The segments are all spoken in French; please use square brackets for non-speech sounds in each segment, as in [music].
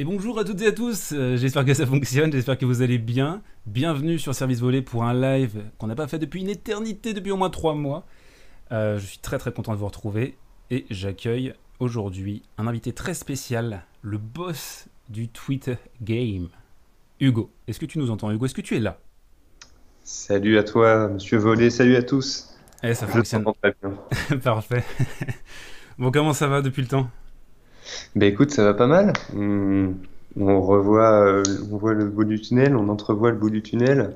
Et bonjour à toutes et à tous, euh, j'espère que ça fonctionne, j'espère que vous allez bien. Bienvenue sur Service Volé pour un live qu'on n'a pas fait depuis une éternité, depuis au moins 3 mois. Euh, je suis très très content de vous retrouver et j'accueille aujourd'hui un invité très spécial, le boss du Twitter Game. Hugo, est-ce que tu nous entends Hugo, est-ce que tu es là? Salut à toi, monsieur Volé, salut à tous. Eh, ça Je fonctionne. t'entends très bien. [laughs] Parfait. bon, comment ça va depuis le temps? Ben écoute, ça va pas mal. Hmm, On revoit, euh, on voit le bout du tunnel, on entrevoit le bout du tunnel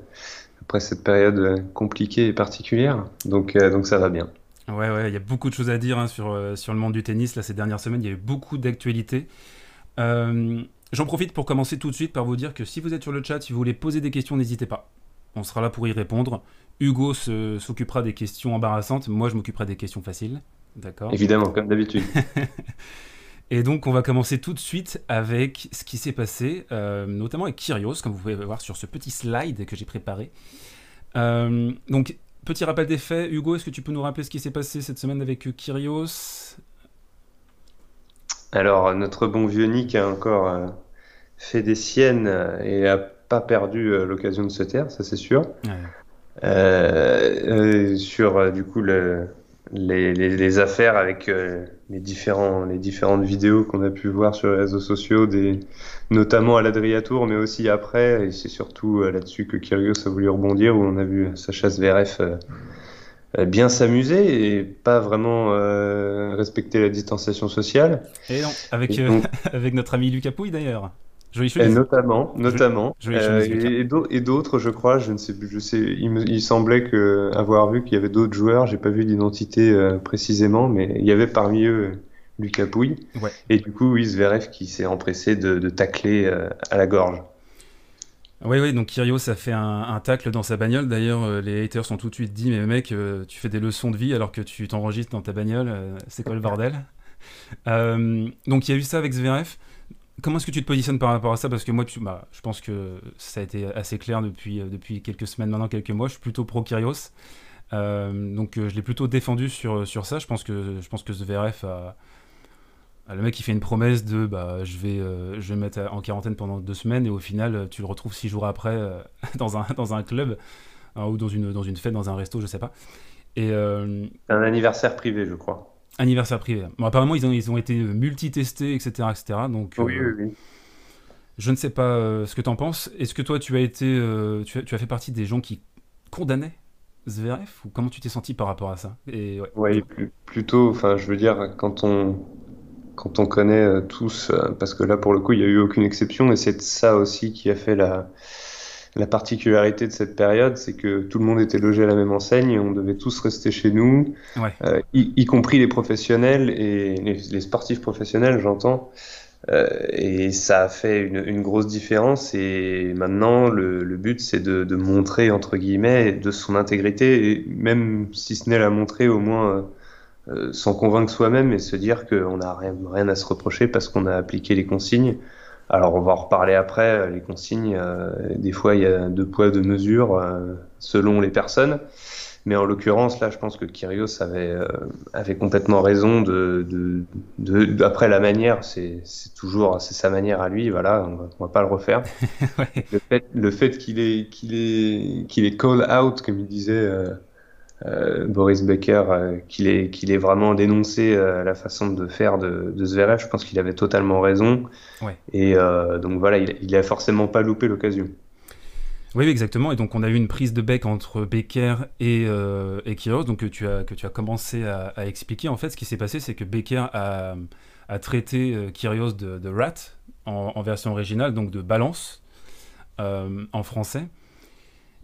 après cette période euh, compliquée et particulière. Donc, euh, donc ça va bien. Ouais, ouais, il y a beaucoup de choses à dire hein, sur, euh, sur le monde du tennis. Là, ces dernières semaines, il y a eu beaucoup d'actualités. J'en profite pour commencer tout de suite par vous dire que si vous êtes sur le chat, si vous voulez poser des questions, n'hésitez pas. On sera là pour y répondre. Hugo s'occupera des questions embarrassantes. Moi, je m'occuperai des questions faciles. D'accord? Évidemment, comme d'habitude. [laughs] Et donc, on va commencer tout de suite avec ce qui s'est passé, euh, notamment avec Kyrios, comme vous pouvez voir sur ce petit slide que j'ai préparé. Euh, donc, petit rappel des faits. Hugo, est-ce que tu peux nous rappeler ce qui s'est passé cette semaine avec euh, Kyrios? Alors, notre bon vieux Nick a encore euh, fait des siennes et a pas perdu l'occasion de se taire, ça c'est sûr. Ouais. Sur du coup le- les, les- les affaires avec euh, les différents les différentes vidéos qu'on a pu voir sur les réseaux sociaux, des, notamment à l'Adria Tour, mais aussi après. Et c'est surtout euh, là-dessus que Kyrgios a voulu rebondir, où on a vu Sacha Zverev euh, euh, bien s'amuser et pas vraiment euh, respecter la distanciation sociale. Et non, avec, Et euh, donc- [laughs] avec notre ami Lucas Pouille d'ailleurs. Jolie Et notamment, notamment, euh, et, et d'au- et d'autres, je crois, je ne sais plus, je sais, il me il semblait que avoir vu qu'il y avait d'autres joueurs, j'ai pas vu d'identité euh, précisément, mais il y avait parmi eux euh, Lucas Pouille, Ouais. et du coup, oui, Zverev qui s'est empressé de, de tacler euh, à la gorge. Oui, oui, donc Kyrios a fait un, un tacle dans sa bagnole. D'ailleurs, euh, les haters sont tout de suite dit Mais mec, euh, tu fais des leçons de vie alors que tu t'enregistres dans ta bagnole, c'est quoi le bordel? Donc, il y a eu ça avec Zverev. Comment est-ce que tu te positionnes par rapport à ça? Parce que moi, bah, je pense que ça a été assez clair depuis, euh, quelques semaines, maintenant quelques mois. Je suis plutôt pro Kyrios. Euh, donc, euh, je l'ai plutôt défendu sur, ça. Je pense que, je pense Le mec, il fait une promesse de bah, je, vais, mettre en quarantaine pendant deux semaines et au final, tu le retrouves six jours après [laughs] dans, un, club hein, ou dans une, dans une fête, dans un resto, je sais pas. Et un anniversaire privé, je crois. Anniversaire privé. Bon, apparemment, ils ont, ils ont été multi-testés, etc. etc. donc, Oui, euh, oui, oui. je ne sais pas euh, ce que tu en penses. Est-ce que toi, tu as été, euh, tu, as, tu as fait partie des gens qui condamnaient Zverev ou comment tu t'es senti par rapport à ça? Et ouais. Ouais, plus- plutôt, enfin, je veux dire, quand on, quand on connaît euh, tous, euh, parce que là, pour le coup, il n'y a eu aucune exception, et c'est ça aussi qui a fait la, la particularité de cette période, c'est que tout le monde était logé à la même enseigne, et on devait tous rester chez nous, Ouais. euh, y, y compris les professionnels et les, les sportifs professionnels, j'entends. Euh, et ça a fait une, une grosse différence. Et maintenant, le, le but, c'est de, de montrer, entre guillemets, de son intégrité, et même si ce n'est la montrer, au moins euh, euh, s'en convaincre soi-même et se dire qu'on n'a rien, rien à se reprocher parce qu'on a appliqué les consignes. Alors, on va en reparler après. euh, Les consignes, euh, des fois, il y a deux poids, deux mesures euh, selon les personnes. Mais en l'occurrence, là, je pense que Kyrgios avait, euh, avait complètement raison de, de, de, de- après la manière, c'est, c'est toujours, c'est sa manière à lui, voilà, on va, on va pas le refaire. [laughs] Ouais. Le fait, le fait qu'il est, qu'il est, qu'il est call out, comme il disait euh, Boris Becker, euh, qu'il est vraiment dénoncé euh, la façon de faire de, de Zverev, je pense qu'il avait totalement raison. Ouais. Et donc voilà, il, il a forcément pas loupé l'occasion. Oui, exactement. Et donc, on a eu une prise de bec entre Becker et, et Kyrgios, donc que tu as, que tu as commencé à, à expliquer. En fait, ce qui s'est passé, c'est que Becker a, a traité Kyrgios de, de rat en, en version originale, donc de balance en français.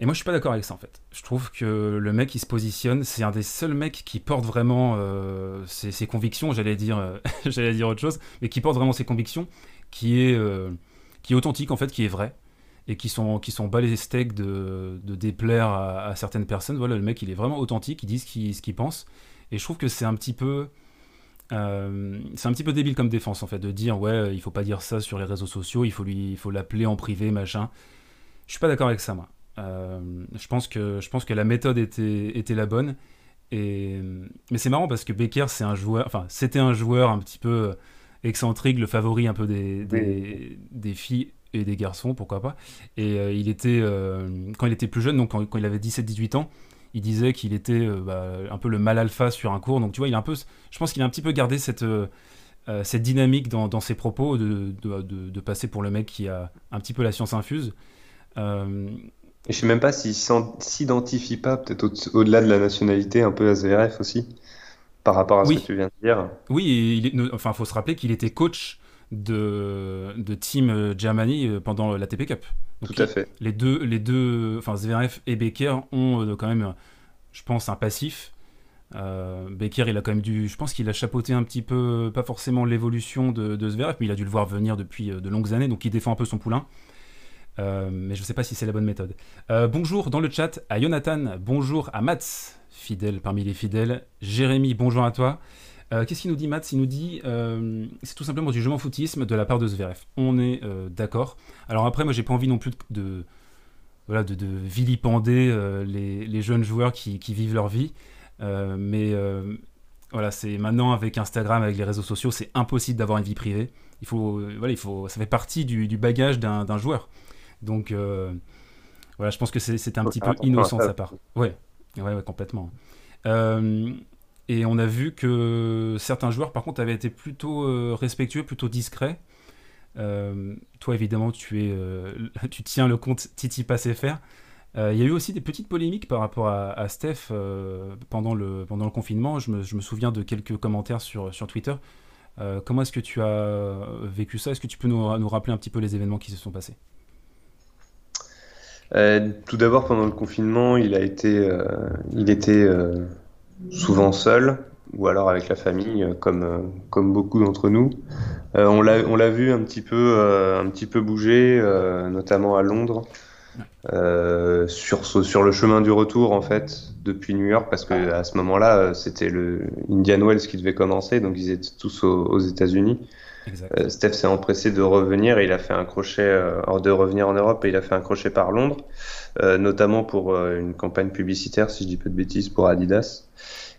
Et moi, je suis pas d'accord avec ça, en fait. Je trouve que le mec, il se positionne, c'est un des seuls mecs qui porte vraiment euh, ses, convictions, j'allais dire, euh, [laughs] j'allais dire autre chose, mais qui porte vraiment ses convictions, qui est, euh, qui authentique, en fait, qui est vrai et qui sont, qui sont bas les steaks de, déplaire à, certaines personnes. Voilà, le mec, il est vraiment authentique, il dit ce qu'il pense. Et je trouve que c'est un petit peu. c'est un petit peu débile comme défense en fait de dire ouais il faut pas dire ça sur les réseaux sociaux il faut lui il faut l'appeler en privé machin je suis pas d'accord avec ça moi je pense que je pense que la méthode était était la bonne et mais c'est marrant parce que Becker c'est un joueur enfin c'était un joueur un petit peu excentrique, le favori un peu des, des, filles et des garçons, pourquoi pas. Et il était, quand il était plus jeune, donc quand, il avait 17-18 ans, il disait qu'il était bah, un peu le mal alpha sur un cours. Donc tu vois, il a un peu, je pense qu'il a un petit peu gardé cette, cette dynamique dans, dans, ses propos de, de, de, passer pour le mec qui a un petit peu la science infuse. Je sais même pas s'il s'identifie pas peut-être au-delà de la nationalité un peu à ZRF aussi, par rapport à ce que tu viens de dire. Oui, il enfin, faut se rappeler qu'il était coach de, de Team Germany euh, pendant la TP Cup. Tout à fait. Les deux, les deux, enfin Zverev et Becker ont euh, quand même, je pense, un passif. Euh, Becker, il a quand même dû, je pense qu'il a chapeauté un petit peu, pas forcément l'évolution de, de Zverev, mais il a dû le voir venir depuis de longues années, donc il défend un peu son poulain. Euh, mais je ne sais pas si c'est la bonne méthode. Euh, bonjour dans le chat à Jonathan, bonjour à Mats, fidèle parmi les fidèles. Jérémy, bonjour à toi. Euh, qu'est-ce qu'il nous dit Mats? Il nous dit c'est tout simplement du je m'en foutisme de la part de Zverev. On est d'accord. Alors après, moi j'ai pas envie non plus de, voilà, de, vilipender les, jeunes joueurs qui, vivent leur vie. mais voilà, c'est maintenant avec Instagram, avec les réseaux sociaux, c'est impossible d'avoir une vie privée. Il faut, voilà, il faut, ça fait partie du bagage d'un joueur. Donc euh, voilà, je pense que c'était un petit peu innocent de sa part. Ouais, ouais, complètement. Euh, et on a vu que certains joueurs, par contre, avaient été plutôt euh, respectueux, plutôt discrets. toi, évidemment, tu, es, [laughs] tu tiens le compte Titi Passer Faire. Il y a eu aussi des petites polémiques par rapport à, Steph pendant, le, pendant le confinement. Je me, je me, souviens de quelques commentaires sur, sur Twitter. comment est-ce que tu as vécu ça? Est-ce que tu peux nous, nous, rappeler un petit peu les événements qui se sont passés? Euh, tout d'abord, pendant le confinement, il a été, euh, il était euh, souvent seul ou alors avec la famille, comme, comme beaucoup d'entre nous. on l'a vu un petit peu, un petit peu bouger, notamment à Londres, sur, sur le chemin du retour en fait depuis New York, parce que à ce moment-là, c'était le Indian Wells qui devait commencer, donc ils étaient tous aux, aux États-Unis. Euh, Steph s'est empressé de revenir et il a fait un crochet, euh, hors de revenir en Europe et il a fait un crochet par Londres, euh, notamment pour une campagne publicitaire, si je dis pas de bêtises, pour Adidas.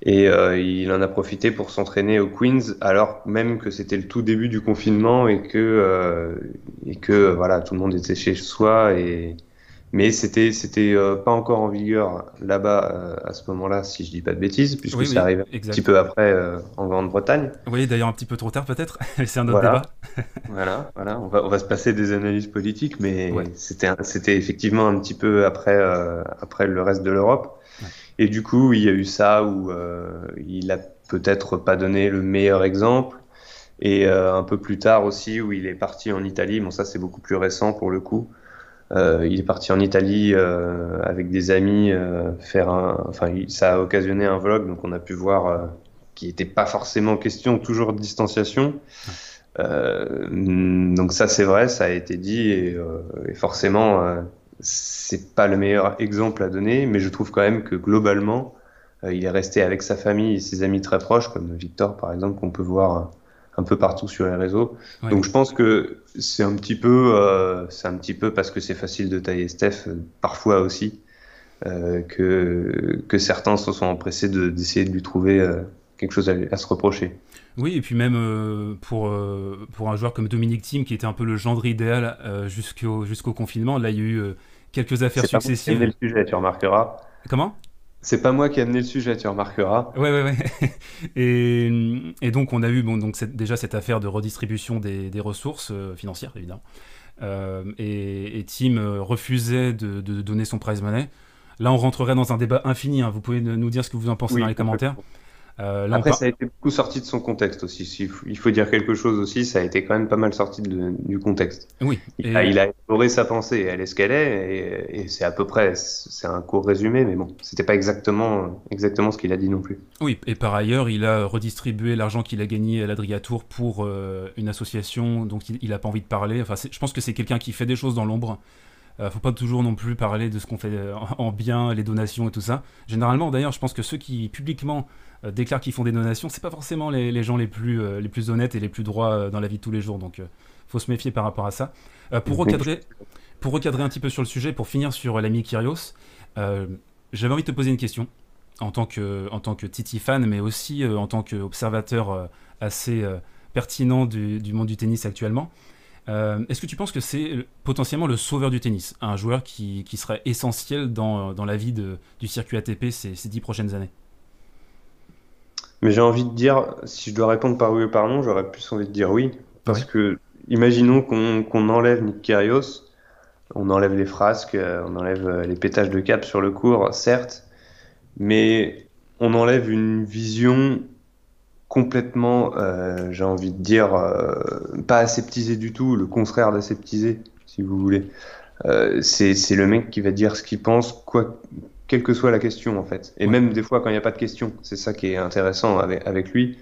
Et il en a profité pour s'entraîner au Queens, alors même que c'était le tout début du confinement et que et que voilà, tout le monde était chez soi et mais c'était c'était euh, pas encore en vigueur là-bas euh, à ce moment-là, si je dis pas de bêtises, puisque ça arrive un petit peu après euh, en Grande-Bretagne. Oui, d'ailleurs un petit peu trop tard peut-être, [laughs] c'est un autre débat. [laughs] voilà, voilà, on va on va se passer des analyses politiques, mais c'était c'était effectivement un petit peu après après le reste de l'Europe. Et du coup, il y a eu ça où il a peut-être pas donné le meilleur exemple. Et un peu plus tard aussi, où il est parti en Italie. Bon, ça c'est beaucoup plus récent pour le coup. Euh, il est parti en Italie euh, avec des amis euh, faire un. Enfin, ça a occasionné un vlog, donc on a pu voir qu'il n'était pas forcément question toujours de distanciation. donc ça, c'est vrai, ça a été dit et, et forcément, c'est pas le meilleur exemple à donner, mais je trouve quand même que globalement, il est resté avec sa famille et ses amis très proches, comme Victor par exemple, qu'on peut voir un peu partout sur les réseaux. Donc je pense que c'est un petit peu, euh, c'est un petit peu parce que c'est facile de tailler Steph, euh, parfois aussi, euh, que, que certains se sont empressés d'essayer de, lui trouver quelque chose à, se reprocher. Oui, et puis même pour, pour un joueur comme Dominique Thiem, qui était un peu le gendre idéal jusqu'au jusqu'au confinement, là il y a eu quelques affaires successives. C'est le sujet, tu remarqueras. Comment? C'est pas moi qui ai amené le sujet, tu remarqueras. Ouais, ouais, ouais. [laughs] Et, et donc, on a eu bon, donc, déjà cette affaire de redistribution des, des ressources euh, financières, évidemment. Euh, et, et, Tim euh, refusait de, de, donner son prize money. Là, on rentrerait dans un débat infini. Hein. Vous pouvez nous dire ce que vous en pensez dans les commentaires. Euh, Après, ça a été beaucoup sorti de son contexte aussi. Il faut dire quelque chose aussi, ça a été quand même pas mal sorti du contexte. Oui. Il, a, il exploré sa pensée, elle est ce qu'elle est, et, c'est à peu près, c'est un court résumé, mais bon, c'était pas exactement, exactement ce qu'il a dit non plus. Oui, et par ailleurs, il a redistribué l'argent qu'il a gagné à l'Adriatour pour euh, une association dont il n'a pas envie de parler. Enfin, je pense que c'est quelqu'un qui fait des choses dans l'ombre. Euh, faut pas toujours non plus parler de ce qu'on fait en bien, les donations et tout ça. Généralement, d'ailleurs, je pense que ceux qui publiquement euh, déclarent qu'ils font des donations, c'est pas forcément les, gens les plus, euh, les plus honnêtes et les plus droits euh, dans la vie de tous les jours. Donc, faut se méfier par rapport à ça. pour, recadrer, pour recadrer un petit peu sur le sujet, pour finir sur l'ami Kyrios, j'avais envie de te poser une question en tant que, en tant que Titi fan, mais aussi en tant qu'observateur assez pertinents du, monde du tennis actuellement. Est-ce que tu penses que c'est potentiellement le sauveur du tennis, un joueur qui, serait essentiel dans, la vie du circuit ATP ces, ces dix prochaines années? Mais j'ai envie de dire, si je dois répondre par oui ou par non, j'aurais plus envie de dire oui. Parce que, imaginons qu'on enlève Nick Kyrgios, on enlève les frasques, euh, on enlève euh, les pétages de cap sur le cours, certes, mais on enlève une vision complètement, euh, j'ai envie de dire, pas aseptisée du tout, le contraire d'aseptisé, si vous voulez. c'est le mec qui va dire ce qu'il pense, quoi, quelle que soit la question en fait. Et même des fois quand il n'y a pas de question, c'est ça qui est intéressant avec, avec lui,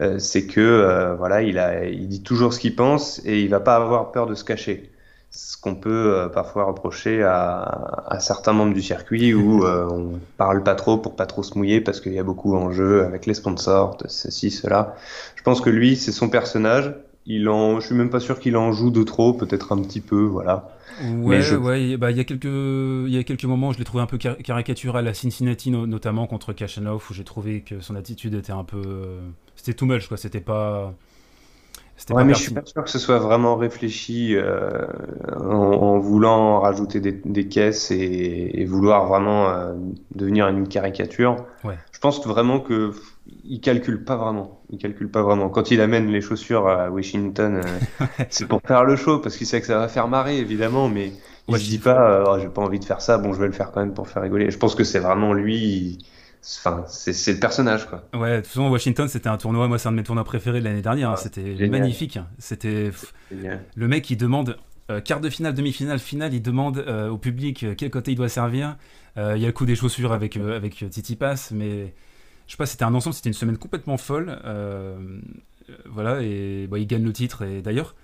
euh, c'est que euh, voilà, il, a, il dit toujours ce qu'il pense et il va pas avoir peur de se cacher. Ce qu'on peut euh, parfois reprocher à, à, certains membres du circuit où [laughs] on parle pas trop pour pas trop se mouiller parce qu'il y a beaucoup en jeu avec les sponsors, de ceci, cela. Je pense que lui, c'est son personnage. Il en, je suis même pas sûr qu'il en joue de trop, peut-être un petit peu, voilà. Ouais, ouais, bah, il y a quelques, il y a quelques moments où je l'ai trouvé un peu caricatural à Cincinnati, notamment contre Kachanov, où j'ai trouvé que son attitude était un peu, euh, c'était too much, quoi. C'était pas. Ouais, mais je suis pas sûr que ce soit vraiment réfléchi euh, en, voulant rajouter des, caisses et, vouloir vraiment euh, devenir une caricature. Ouais. Je pense vraiment que il calcule pas vraiment. Il calcule pas vraiment. Quand il amène les chaussures à Washington, euh, [laughs] c'est pour faire le show parce qu'il sait que ça va faire marrer évidemment, mais il se dit pas, oh, j'ai pas envie de faire ça. Bon, je vais le faire quand même pour faire rigoler. Je pense que c'est vraiment lui. Enfin, c'est le personnage, quoi. Ouais, de toute façon, Washington, c'était un tournoi. Moi, c'est un de mes tournois préférés de l'année dernière. Hein. c'était magnifique. C'était le mec qui demande euh, quart de finale, demi-finale, finale. Il demande au public quel côté il doit servir. Il y a le coup des chaussures avec avec Titi Pass, mais je sais pas, c'était un ensemble, c'était une semaine complètement folle. Euh, voilà, et il gagne le titre. Et d'ailleurs,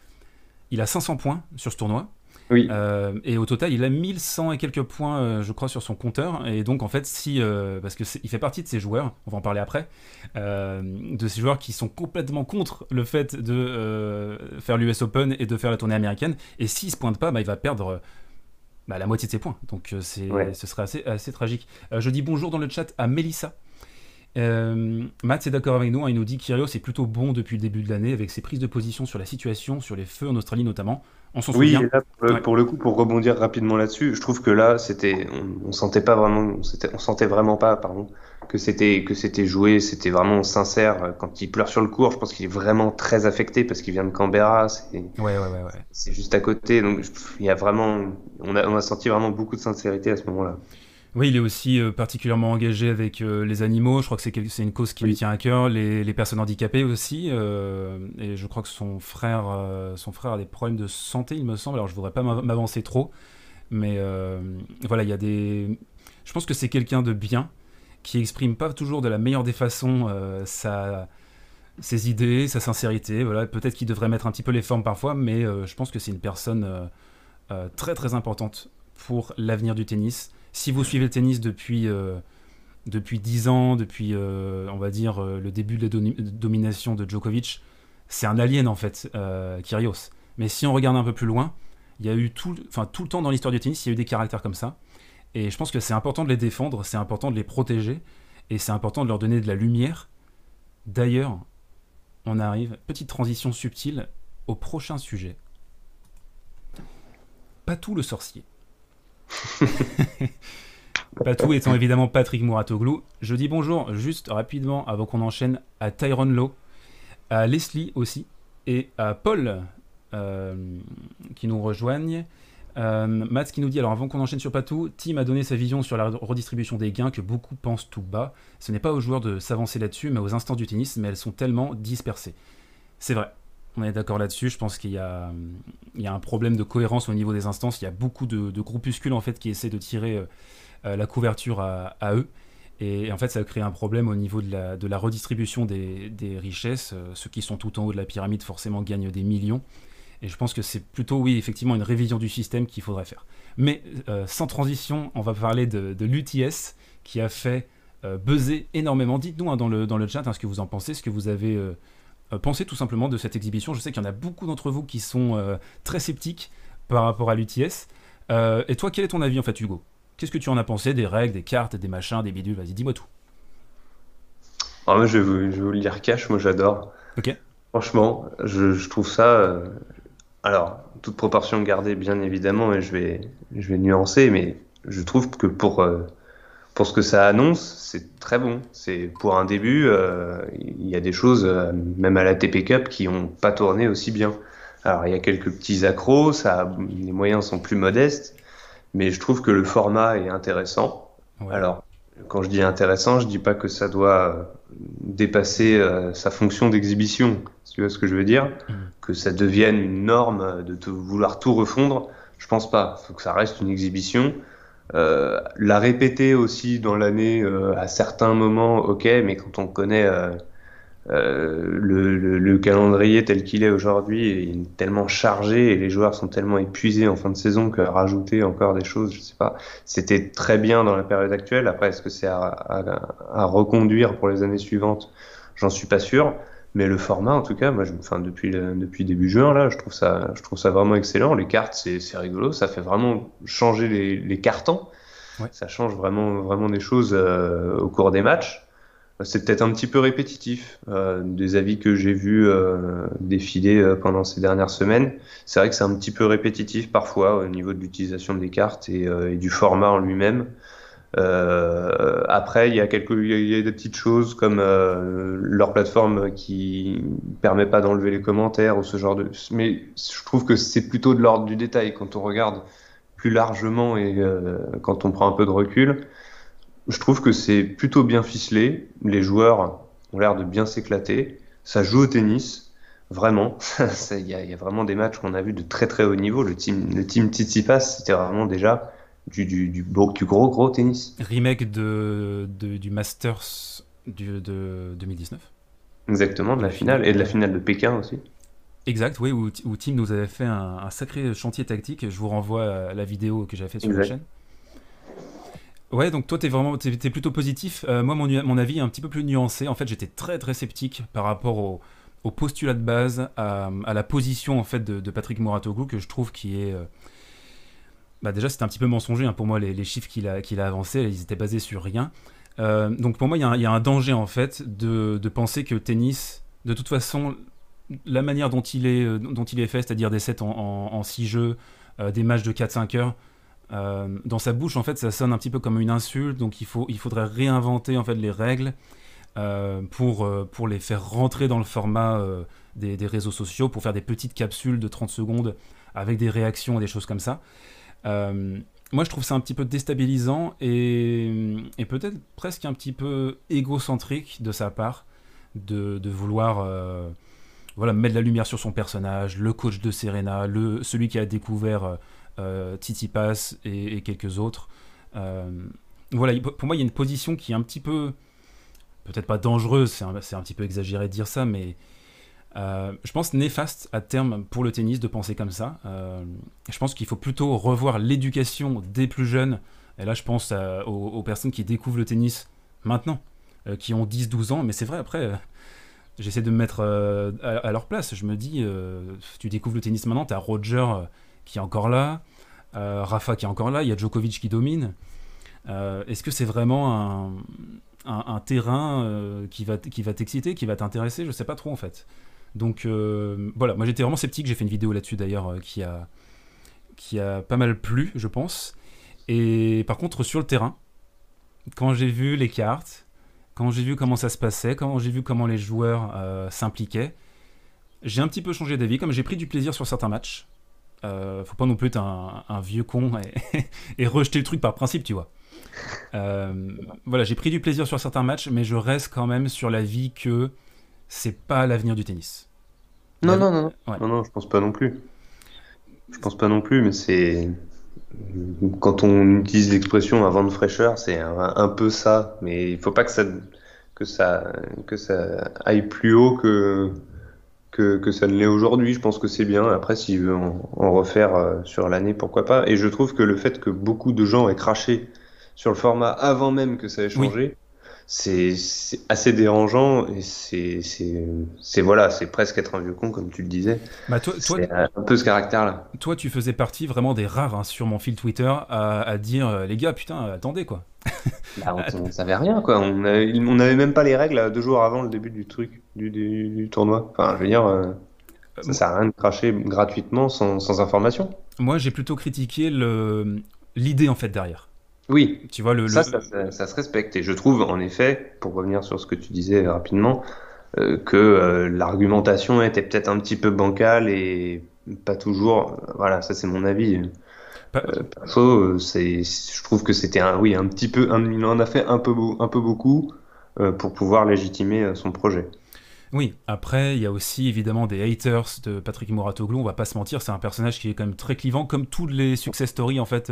il a 500 points sur ce tournoi. Oui. Euh, et au total, il a 1100 et quelques points, euh, je crois, sur son compteur. Et donc, en fait, si. parce qu'il fait partie de ces joueurs, on va en parler après, de ces joueurs qui sont complètement contre le fait de faire l'US Open et de faire la tournée américaine. Et s'il se pointe pas, bah, il va perdre. Bah, la moitié de ses points. Donc c'est, ce serait assez, assez tragique. je dis bonjour dans le chat à Melissa, euh, Matt est d'accord avec nous, hein, il nous dit Kyrgios est plutôt bon depuis le début de l'année avec ses prises de position sur la situation, sur les feux en Australie notamment. On s'en oui, souvient. Oui, pour, le coup, pour rebondir rapidement là-dessus, je trouve que là, c'était, on, sentait pas vraiment, on sentait vraiment pas, pardon, que c'était que c'était joué, c'était vraiment sincère. Quand il pleure sur le cours, je pense qu'il est vraiment très affecté parce qu'il vient de Canberra. C'est, ouais, ouais, ouais, ouais. C'est juste à côté, donc il y a vraiment, on a, on a senti vraiment beaucoup de sincérité à ce moment-là. Oui, il est aussi euh, particulièrement engagé avec euh, les animaux. Je crois que c'est une cause qui lui tient à cœur. Les, personnes handicapées aussi. Euh, et je crois que son frère, son frère a des problèmes de santé, il me semble. Alors je voudrais pas m'avancer trop, mais voilà, il y a des. Je pense que c'est quelqu'un de bien qui exprime pas toujours de la meilleure des façons sa ses idées, sa sincérité. Voilà, peut-être qu'il devrait mettre un petit peu les formes parfois, mais je pense que c'est une personne très très importante pour l'avenir du tennis si vous suivez le tennis depuis, euh, depuis 10 ans, depuis, euh, on va dire, euh, le début de la domination de Djokovic, c'est un alien en fait, Kyrgios. Mais si on regarde un peu plus loin, il y a eu tout, enfin, tout le temps dans l'histoire du tennis, il y a eu des caractères comme ça. Et je pense que c'est important de les défendre, c'est important de les protéger, et c'est important de leur donner de la lumière. D'ailleurs, on arrive, petite transition subtile, au prochain sujet. Pas tout le sorcier. [laughs] Patou étant évidemment Patrick Mouratoglou. Je dis bonjour juste rapidement avant qu'on enchaîne à Tyron Lowe, à Leslie aussi, et à Paul euh, qui nous rejoignent. Euh, Mats qui nous dit alors avant qu'on enchaîne sur Patou, Tim a donné sa vision sur la redistribution des gains que beaucoup pensent tout bas. Ce n'est pas aux joueurs de s'avancer là-dessus, mais aux instants du tennis, mais elles sont tellement dispersées. C'est vrai, on est d'accord là-dessus. Je pense qu'il y, a, un problème de cohérence au niveau des instances. Il y a beaucoup de, groupuscules en fait qui essaient de tirer euh, euh, la couverture à, eux. Et, en fait, ça crée un problème au niveau de la, redistribution des, richesses. Euh, ceux qui sont tout en haut de la pyramide forcément gagnent des millions. Et je pense que c'est plutôt, oui, effectivement, une révision du système qu'il faudrait faire. Mais sans transition, on va parler de, l'UTS qui a fait buzzer énormément. Dites-nous hein, dans, le, dans le chat hein, ce que vous en pensez, ce que vous avez euh, pensez tout simplement de cette exhibition Je sais qu'il y en a beaucoup d'entre vous qui sont euh, très sceptiques par rapport à l'UTS. Euh, et toi, quel est ton avis en fait, Hugo? Qu'est-ce que tu en as pensé des règles, des cartes, des machins, des bidules? Vas-y, dis-moi tout. Ah, moi, je vais, vous, je vais, vous, le dire cash, moi j'adore. Ok. Franchement, je, trouve ça. alors, toute proportion gardée, bien évidemment, et je vais, je vais nuancer, mais je trouve que pour, pour ce que ça annonce, c'est très bon. C'est pour un début, il y a des choses, même à la TP Cup, qui n'ont pas tourné aussi bien. Alors, il y a quelques petits accros, ça, les moyens sont plus modestes, mais je trouve que le format est intéressant. Alors, quand je dis intéressant, je dis pas que ça doit euh, dépasser euh, sa fonction d'exhibition. Tu vois ce que je veux dire? Mm. Que ça devienne une norme de te vouloir tout refondre. Je pense pas. Il faut que ça reste une exhibition. Euh, la répéter aussi dans l'année à certains moments, ok, mais quand on connaît euh, le, calendrier tel qu'il est aujourd'hui est tellement chargé et les joueurs sont tellement épuisés en fin de saison que rajouter encore des choses, je sais pas, c'était très bien dans la période actuelle. Après, est-ce que c'est à, reconduire pour les années suivantes? J'en suis pas sûr. Mais le format, en tout cas, moi, je, enfin, depuis, depuis début juin, là, je trouve ça, je trouve ça vraiment excellent. Les cartes, c'est rigolo. Ça fait vraiment changer les, les cartons. Ça change vraiment, vraiment des choses euh, au cours des matchs c'est peut-être un petit peu répétitif euh, des avis que j'ai vus euh, défiler euh, pendant ces dernières semaines. C'est vrai que c'est un petit peu répétitif parfois au niveau de l'utilisation des cartes et, du format en lui-même. Après, il y a quelques, il y a des petites choses comme leur plateforme qui permet pas d'enlever les commentaires ou ce genre de. Mais je trouve que c'est plutôt de l'ordre du détail quand on regarde plus largement et quand on prend un peu de recul. Je trouve que c'est plutôt bien ficelé. Les joueurs ont l'air de bien s'éclater. Ça joue au tennis, vraiment. [laughs] Il y, a vraiment des matchs qu'on a vus de très très haut niveau. Le team, le team Tsitsipas, c'était vraiment déjà du, du, du, du, gros gros tennis. Remake de, du Masters du, de 2019. Exactement, de la finale et de la finale de Pékin aussi. Exact, oui, où, Tim nous avait fait un, sacré chantier tactique. Je vous renvoie à la vidéo que j'ai faite sur la chaîne. Ouais, donc toi, t'es vraiment, t'es, plutôt positif. Euh, moi, mon, mon, avis est un petit peu plus nuancé. En fait, j'étais très très sceptique par rapport au, au postulat de base, à, à, la position en fait de, Patrick Moratoglou que je trouve qui est, euh, bah déjà, c'était un petit peu mensonger hein, pour moi les, chiffres qu'il a qu'il a avancés, ils étaient basés sur rien. Euh, donc pour moi, il y, y, a un danger en fait de, de penser que tennis, de toute façon, la manière dont il est, dont il est fait, c'est-à-dire des sets en 6 jeux, des matchs de 4-5 heures euh, dans sa bouche, en fait, ça sonne un petit peu comme une insulte, donc il, faut, il faudrait réinventer en fait les règles euh, pour, euh, pour les faire rentrer dans le format des, des, réseaux sociaux, pour faire des petites capsules de 30 secondes avec des réactions et des choses comme ça. Moi, je trouve ça un petit peu déstabilisant et, peut-être presque un petit peu égocentrique de sa part de, vouloir voilà, mettre la lumière sur son personnage, le coach de Serena, celui qui a découvert euh, Titi Pass et, quelques autres. Euh, voilà, pour moi, il y a une position qui est un petit peu, peut-être pas dangereuse, c'est un, petit peu exagéré de dire ça, mais euh, je pense néfaste à terme pour le tennis de penser comme ça. je pense qu'il faut plutôt revoir l'éducation des plus jeunes. Et là, je pense aux, personnes qui découvrent le tennis maintenant, qui ont 10-12 ans. Mais c'est vrai, après, j'essaie de me mettre à, leur place. Je me dis, tu découvres le tennis maintenant, tu as Roger qui est encore là, euh, Rafa qui est encore là, il y a Djokovic qui domine. Euh, est-ce que c'est vraiment un, terrain euh, qui va, qui va t'exciter, qui va t'intéresser? Je sais pas trop en fait. Donc voilà, moi j'étais vraiment sceptique, j'ai fait une vidéo là-dessus d'ailleurs qui, a, qui a pas mal plu, je pense. Et par contre, sur le terrain, quand j'ai vu les cartes, quand j'ai vu comment ça se passait, quand j'ai vu comment les joueurs s'impliquaient, j'ai un petit peu changé d'avis, comme j'ai pris du plaisir sur certains matchs. Euh, faut pas non plus être un, vieux con [laughs] et, rejeter le truc par principe, tu vois. Euh, voilà, j'ai pris du plaisir sur certains matchs, mais je reste quand même sur la vie que c'est pas l'avenir du tennis. Non, non, non, non, non, je pense pas non plus. Je pense pas non plus, mais c'est quand on utilise l'expression avant de fraîcheur, c'est un, peu ça. Mais il faut pas que ça que ça que ça aille plus haut que que, ça ne l'est aujourd'hui. Je pense que c'est bien. Après, s'il veut en, refaire euh, sur l'année, pourquoi pas. Et je trouve que le fait que beaucoup de gens aient craché sur le format avant même que ça ait changé, c'est assez dérangeant et c'est voilà, c'est presque être un vieux con comme tu le disais. Bah toi, un peu ce caractère-là. Toi, tu faisais partie vraiment des rares hein, sur mon fil Twitter à, dire euh, les gars, putain, attendez quoi. [laughs] bah, on, savait rien, quoi. On n'avait même pas les règles deux jours avant le début du truc, du, tournoi. Enfin, je veux dire, euh, ça sert à rien de cracher gratuitement sans, information. Moi, j'ai plutôt critiqué l'idée, en fait, derrière. Oui, tu vois, le, ça, Ça, se respecte. Et je trouve, en effet, pour revenir sur ce que tu disais rapidement, euh, que euh, l'argumentation était peut-être un petit peu bancale et pas toujours. Voilà, ça c'est mon avis. Euh, perso, c'est, je trouve que c'était un, oui, un petit peu, il en a fait un peu, un peu beaucoup pour pouvoir légitimer son projet. Oui, après, il y a aussi évidemment des haters de Patrick Moratoglou, on va pas se mentir, c'est un personnage qui est quand même très clivant, comme tous les success stories en fait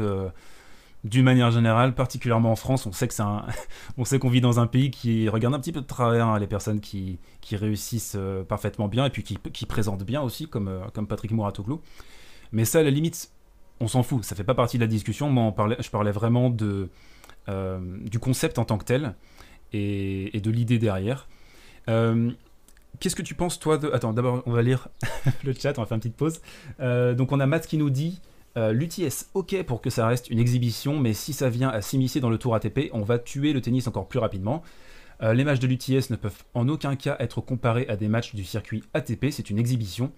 d'une manière générale, particulièrement en France, on sait que c'est [laughs] on sait qu'on vit dans un pays qui regarde un petit peu de travers hein, les personnes qui, qui réussissent euh, parfaitement bien et puis qui, qui présentent bien aussi, comme, euh, comme Patrick Mouratoglou. Mais ça, à la limite, on s'en fout, ça fait pas partie de la discussion. Moi, je parlais vraiment de, euh, du concept en tant que tel et, et de l'idée derrière. Qu'est-ce que tu penses, toi, de... Attends, d'abord, on va lire [laughs] le chat, on va faire une petite pause. donc, on a Matt qui nous dit euh, L'UTS, ok pour que ça reste une exhibition, mais si ça vient à s'immiscer dans le tour ATP, on va tuer le tennis encore plus rapidement. Euh, les matchs de l'UTS ne peuvent en aucun cas être comparés à des matchs du circuit ATP, c'est une exhibition.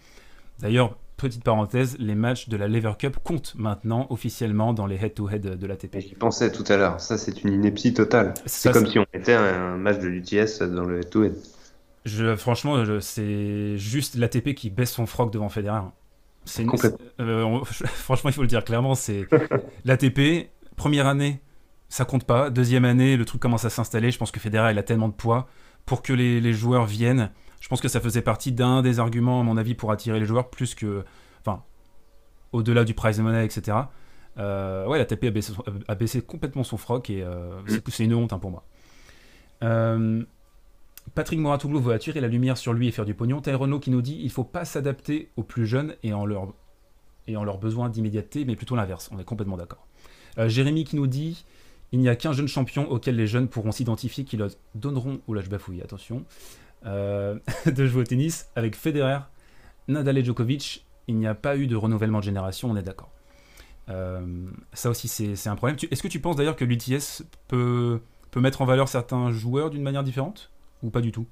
D'ailleurs, petite parenthèse, les matchs de la Lever Cup comptent maintenant officiellement dans les head-to-head de l'ATP. J'y pensais tout à l'heure, ça c'est une ineptie totale. C'est comme si on mettait un match de l'UTS dans le head-to-head? franchement, c'est juste l'ATP qui baisse son froc devant Federer. Euh, [laughs] franchement, il faut le dire clairement, c'est [laughs] l'ATP, première année, ça compte pas. Deuxième année, le truc commence à s'installer. Je pense que Federer, il a tellement de poids pour que les, joueurs viennent. Je pense que ça faisait partie d'un des arguments, à mon avis, pour attirer les joueurs, plus que. Enfin, au-delà du prize money, etc. Euh, ouais, l'ATP a baissé, a baissé, complètement son froc et euh, c'est une honte hein, pour moi. Euh, Patrick Moratoglou veut attirer la lumière sur lui et faire du pognon. Renault qui nous dit il faut pas s'adapter aux plus jeunes et en leur, besoin d'immédiateté, mais plutôt l'inverse. On est complètement d'accord. Euh, Jérémy qui nous dit il n'y a qu'un jeune champion auquel les jeunes pourront s'identifier qui leur donneront, ou là je bafouille, attention, euh, [laughs] de jouer au tennis avec Federer, Nadal et Djokovic. Il n'y a pas eu de renouvellement de génération, on est d'accord. Euh, ça aussi c'est un problème. Est-ce que tu penses d'ailleurs que l'UTS peut mettre en valeur certains joueurs d'une manière différente? Ou pas du tout?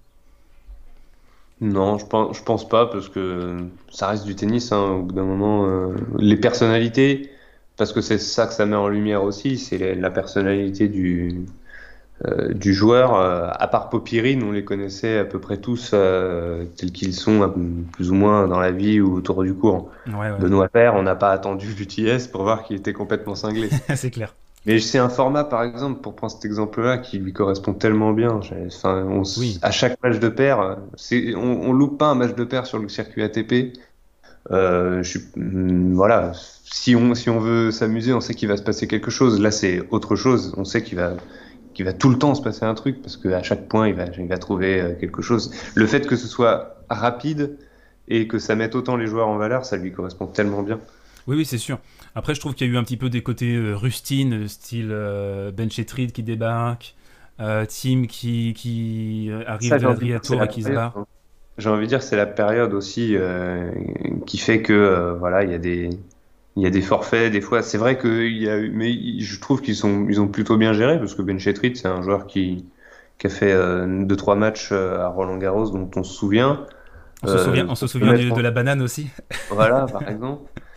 Non, je pense, je pense pas, parce que ça reste du tennis. Hein, au bout d'un moment, euh, les personnalités, parce que c'est ça que ça met en lumière aussi, c'est la personnalité du, euh, du joueur. Euh, à part Popirine, on les connaissait à peu près tous tels qu'ils sont, plus ou moins dans la vie ou autour du cours. Benoît Père, on n'a pas attendu [laughs] l'UTS pour voir qu'il était complètement cinglé. [laughs] c'est clair. Mais c'est un format, par exemple, pour prendre cet exemple-là, qui lui correspond tellement bien. Enfin, on, À chaque match de paire, on, on loupe pas un match de paire sur le circuit ATP. Euh, je mm, voilà, si on, si on veut s'amuser, on sait qu'il va se passer quelque chose. Là, c'est autre chose. On sait qu'il va, qu'il va tout le temps se passer un truc parce qu'à chaque point, il va, il va trouver euh, quelque chose. Le fait que ce soit rapide et que ça mette autant les joueurs en valeur, ça lui correspond tellement bien. Oui, oui, c'est sûr. Après, je trouve qu'il y a eu un petit peu des côtés euh, rustines, style euh, Ben Chetrid qui débarque, euh, Tim qui, qui arrive à Tour et qui se barre. Hein. J'ai envie de dire, c'est la période aussi qui fait que voilà, il y a des il y a des forfaits des fois. C'est vrai qu'il y a eu, mais je trouve qu'ils sont ils ont plutôt bien géré parce que Ben Chetrid, c'est un joueur qui qui a fait deux trois matchs à Roland Garros dont on se souvient. On se souvient, on se souvient de la banane aussi. Voilà, par exemple. [laughs]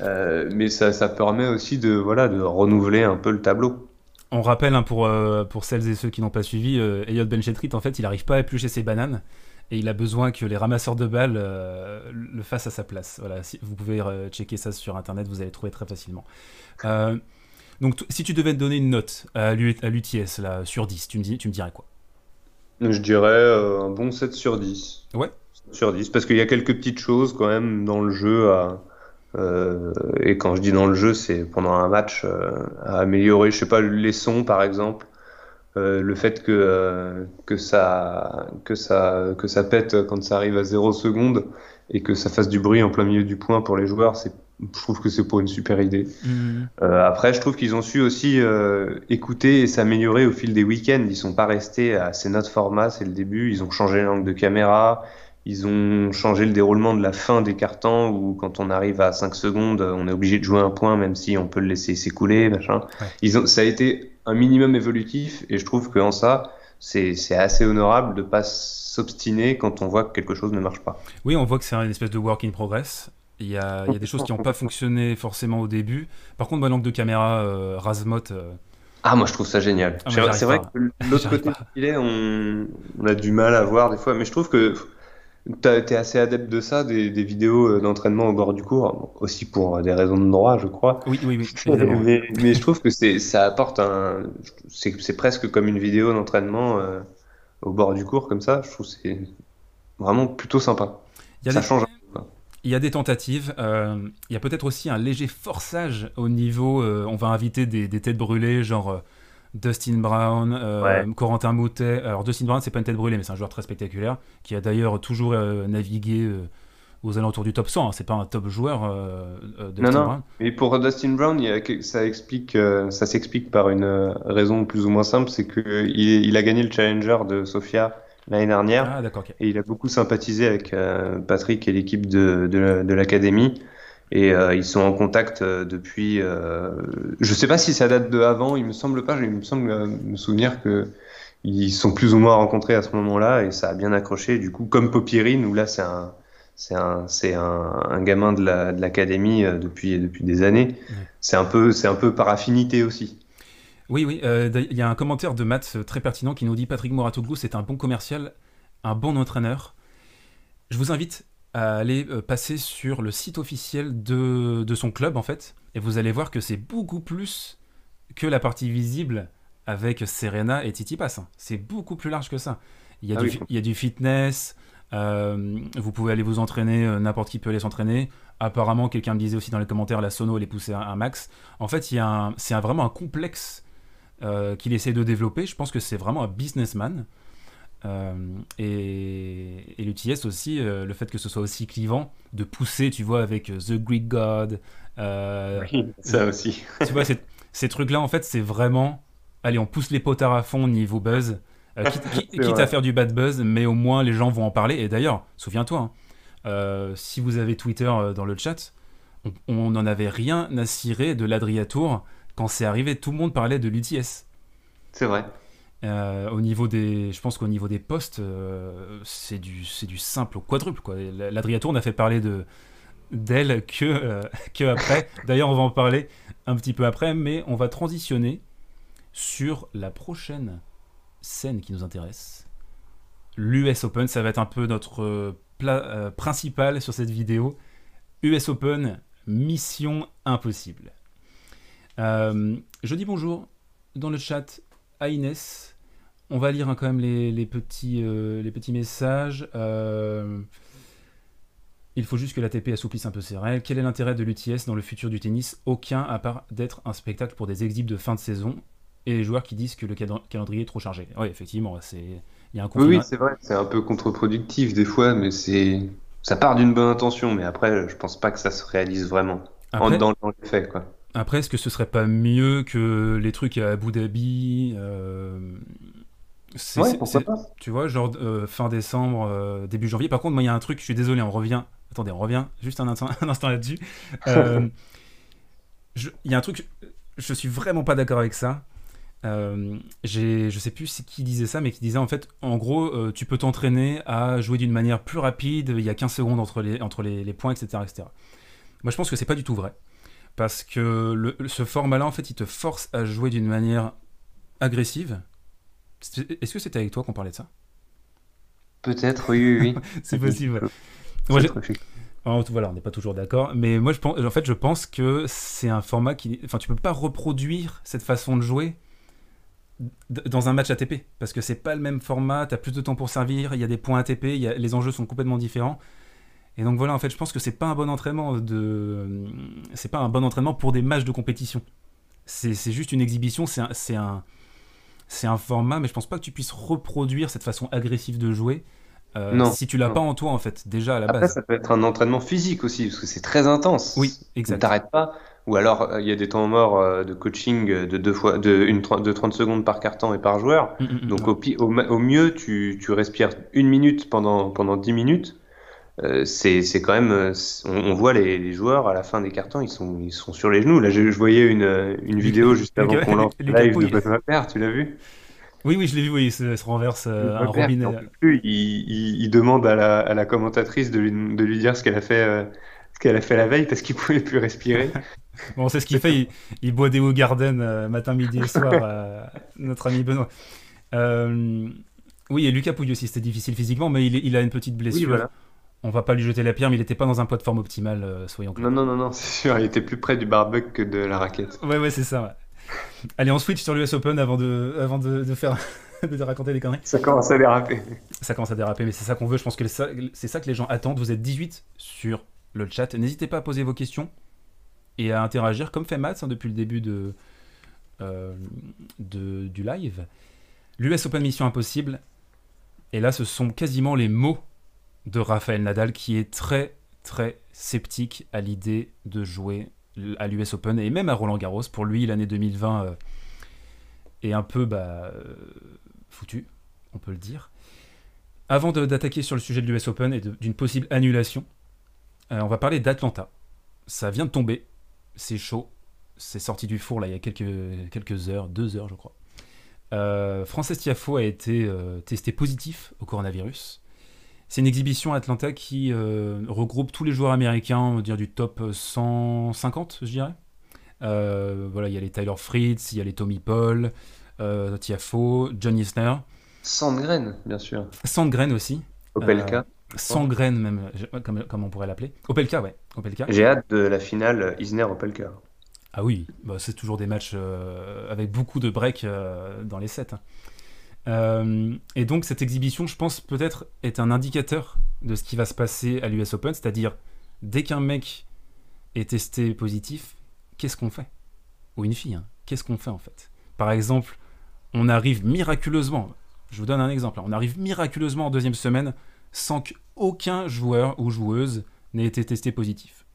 Euh, mais ça, ça, permet aussi de, voilà, de renouveler un peu le tableau. On rappelle hein, pour, euh, pour celles et ceux qui n'ont pas suivi, euh, Elliot Benchetrit, en fait, il n'arrive pas à éplucher ses bananes et il a besoin que les ramasseurs de balles le fassent à sa place. Voilà, si, vous pouvez checker ça sur internet, vous allez trouver très facilement. donc, si tu devais te donner une note à l'UTS là, sur 10, tu me, dis, tu me dirais quoi? Je dirais un bon 7 sur 10. Ouais. 7 sur 10, parce qu'il y a quelques petites choses quand même dans le jeu à euh, et quand je dis dans le jeu, c'est pendant un match euh, à améliorer, je sais pas, les sons par exemple. Euh, le fait que, que, ça, que, ça, que ça pète quand ça arrive à 0 secondes et que ça fasse du bruit en plein milieu du point pour les joueurs, c'est, je trouve que c'est pour une super idée. Mmh. après, je trouve qu'ils ont su aussi écouter et s'améliorer au fil des week-ends. Ils sont pas restés à c'est notre format, c'est le début. Ils ont changé l'angle de caméra, ils ont changé le déroulement de la fin des cartons où quand on arrive à 5 secondes, on est obligé de jouer un point même si on peut le laisser s'écouler, machin. Ils ont, ça a été un minimum évolutif. Et je trouve qu'en ça, c'est assez honorable de pas s'obstiner quand on voit que quelque chose ne marche pas. Oui, on voit que c'est une espèce de work in progress. Il y a, il y a des choses qui n'ont pas fonctionné forcément au début. Par contre, l'angle de caméra euh, Razmot. Euh, ah, moi je trouve ça génial. Ah, c'est vrai que l'autre côté est, on, on, a du mal à voir des fois, mais je trouve que tu es assez adepte de ça, des, des vidéos euh, d'entraînement au bord du cours, aussi pour des raisons de droit, je crois. Oui, oui, oui. [laughs] mais, mais, je trouve que ça apporte un. C'est presque comme une vidéo d'entraînement au bord du cours, comme ça. Je trouve que c'est vraiment plutôt sympa. ça change il y a des tentatives. Euh, il y a peut-être aussi un léger forçage au niveau. Euh, on va inviter des, têtes brûlées, genre euh, Dustin Brown, Corentin Moutet. Alors, Dustin Brown, c'est pas une tête brûlée, mais c'est un joueur très spectaculaire qui a d'ailleurs toujours navigué aux alentours du top 100. Hein. C'est pas un top joueur, Dustin non, non. Mais pour Dustin Brown, il y a, ça explique, ça s'explique par une raison plus ou moins simple, c'est qu'il il a gagné le Challenger de Sofia l'année dernière. Ah, et il a beaucoup sympathisé avec euh, Patrick et l'équipe de, de, l'académie. Et euh, ils sont en contact euh, depuis. je ne sais pas si ça date de avant. Il me semble pas. Il me semble me souvenir que ils sont plus ou moins rencontrés à ce moment-là et ça a bien accroché. Du coup, comme Popirine, où là c'est un c'est un, c'est un, un, gamin de, la, de l'académie depuis, depuis des années. C'est un peu, c'est un peu par affinité aussi. Oui, oui, euh, il y a un commentaire de Matt euh, très pertinent qui nous dit Patrick Moratoglou, c'est un bon commercial, un bon entraîneur. Je vous invite à aller euh, passer sur le site officiel de, de, son club, en fait, et vous allez voir que c'est beaucoup plus que la partie visible avec Serena et Titi Pass. Hein. C'est beaucoup plus large que ça. Il y a, ah du, il y a du, fitness, vous pouvez aller vous entraîner, n'importe qui peut aller s'entraîner. Apparemment, quelqu'un me disait aussi dans les commentaires, la sono, elle est poussée à un max. En fait, c'est vraiment un complexe euh, qu'il essaie de développer. Je pense que c'est vraiment un businessman. Euh, et, et l'UTS aussi, euh, le fait que ce soit aussi clivant, de pousser, tu vois, avec The Greek God. oui, ça aussi. tu vois, ces trucs-là, en fait, c'est vraiment. Allez, on pousse les potards à fond niveau buzz. [laughs] quitte, à faire du bad buzz, mais au moins les gens vont en parler. Et d'ailleurs, souviens-toi, hein, si vous avez Twitter dans le chat, on n'en avait rien à cirer de l'Adriatour quand c'est arrivé, tout le monde parlait de l'UTS. C'est vrai. Euh, au niveau des, je pense qu'au niveau des postes, euh, c'est du, simple au quadruple. L'Adriatour n'a fait parler de d'elle que, euh, [laughs] que après. D'ailleurs, on va en parler un petit peu après, mais on va transitionner sur la prochaine scène qui nous intéresse. L'US Open, ça va être un peu notre plat principal sur cette vidéo. US Open, mission impossible. Je dis bonjour dans le chat à Inès. On va lire hein, quand même les, petits, euh, les petits messages. Euh, il faut juste que l'ATP assouplisse un peu ses règles. Quel est l'intérêt de l'UTS dans le futur du tennis? Aucun, à part d'être un spectacle pour des exhibes de fin de saison et les joueurs qui disent que le calendrier est trop chargé. Oui, effectivement, c'est il y a un Oui, c'est vrai, c'est un peu contre-productif des fois, mais c'est ça part d'une bonne intention, mais après, je pense pas que ça se réalise vraiment dans, dans les faits, quoi. Après, est-ce que ce serait pas mieux que les trucs à Abu Dhabi euh, Ouais, pourquoi pas Tu vois, genre euh, fin décembre, euh, début janvier. Par contre, moi, il y a un truc, je suis désolé, on revient. Attendez, on revient juste un instant, [laughs] un instant là-dessus. Il y a un truc, je suis vraiment pas d'accord avec ça. Euh, je sais plus qui disait ça, mais qui disait en fait, en gros, tu peux t'entraîner à jouer d'une manière plus rapide, il y a 15 secondes entre les, entre les, les points, etc., etc. Moi, je pense que c'est pas du tout vrai parce que ce format-là, en fait, il te force à jouer d'une manière agressive. Est-ce que c'était avec toi qu'on parlait de ça? Peut-être, oui, oui, oui. [laughs] c'est possible. voilà, on n'est pas toujours d'accord, mais moi, je pense, en fait, je pense que c'est un format qui, enfin, tu peux pas reproduire cette façon de jouer dans un match ATP parce que c'est pas le même format. Tu as plus de temps pour servir, il y a des points ATP, les enjeux sont complètement différents. Et donc voilà, en fait, je pense que c'est pas un bon entraînement de, c'est pas un bon entraînement pour des matchs de compétition. C'est juste une exhibition, c'est un, un, c'est un format, mais je pense pas que tu puisses reproduire cette façon agressive de jouer. Euh, non, si tu l'as pas en toi en fait déjà à la Après, base. ça peut être un entraînement physique aussi parce que c'est très intense. Oui, exact. T'arrêtes pas. Ou alors euh, il y a des temps morts euh, de coaching de deux fois de, une, de 30 secondes par carton et par joueur. Mm, mm, mm, Donc au, au, au, mieux tu, tu respires une minute pendant pendant 10 minutes euh, c'est quand même. Euh, on, voit les, joueurs à la fin des cartons, ils sont, ils sont sur les genoux. Là, je, voyais une, une vidéo juste avant qu'on lance live de Benoît tu l'as vu? Oui, oui, je l'ai vu, oui, il se, renverse euh, un robinet. il, il, demande à la, à la commentatrice de lui, de lui dire ce qu'elle a fait. ce qu'elle a fait la veille parce qu'il [laughs] pouvait plus respirer. [laughs] bon, c'est ce qu'il fait. Il, boit des Haut Garden matin, midi et soir. [laughs] notre ami Benoît. oui, et Lucas Pouille aussi, c'était difficile physiquement, mais il, il, a une petite blessure. Oui, voilà on va pas lui jeter la pierre, mais il n'était pas dans un poids de forme optimal, euh, soyons clairs. Non, non, non, non, [laughs] c'est sûr, il était plus près du barbecue que de la raquette. Ouais, ouais, c'est ça. [laughs] Allez, on switch sur l'US Open avant de, avant de, faire, [laughs] de raconter des conneries. Ça commence à déraper. Ça commence à déraper, mais c'est ça qu'on veut. Je pense que c'est ça que les gens attendent. Vous êtes 18 sur le chat. N'hésitez pas à poser vos questions et à interagir, comme fait Mats hein, depuis le début de, euh, de du live. L'US Open Mission Impossible. Et là, ce sont quasiment les mots de Rafael Nadal qui est très très sceptique à l'idée de jouer à l'US Open et même à Roland Garros. Pour lui, l'année 2020 euh, est un peu bah, euh, foutu, on peut le dire. Avant d'attaquer sur le sujet de l'US Open et d'une possible annulation, euh, on va parler d'Atlanta. Ça vient de tomber, c'est chaud, c'est sorti du four là il y a quelques, quelques heures, deux heures je crois. Frances Tiafo a été testé positif au coronavirus. C'est une exhibition à Atlanta qui euh, regroupe tous les joueurs américains, on va dire du top 150, je dirais. Euh, voilà, il y a les Tyler Fritz, il y a les Tommy Paul, euh, Tiafo, John Isner. Sandgren, bien sûr. Sandgren aussi. Opelka. Sandgren même, comme, on pourrait l'appeler. Opelka, ouais. Opelka. J'ai hâte de la finale Isner-Opelka. Ah oui, bah, c'est toujours des matchs avec beaucoup de breaks dans les sets. Hein. Euh, et donc cette exhibition, je pense peut-être est un indicateur de ce qui va se passer à l'US Open, c'est-à-dire dès qu'un mec est testé positif, qu'est-ce qu'on fait? Ou une fille, hein, qu'est-ce qu'on fait en fait? Par exemple, on arrive miraculeusement, je vous donne un exemple, on arrive miraculeusement en deuxième semaine sans qu'aucun joueur ou joueuse n'ait été testé positif.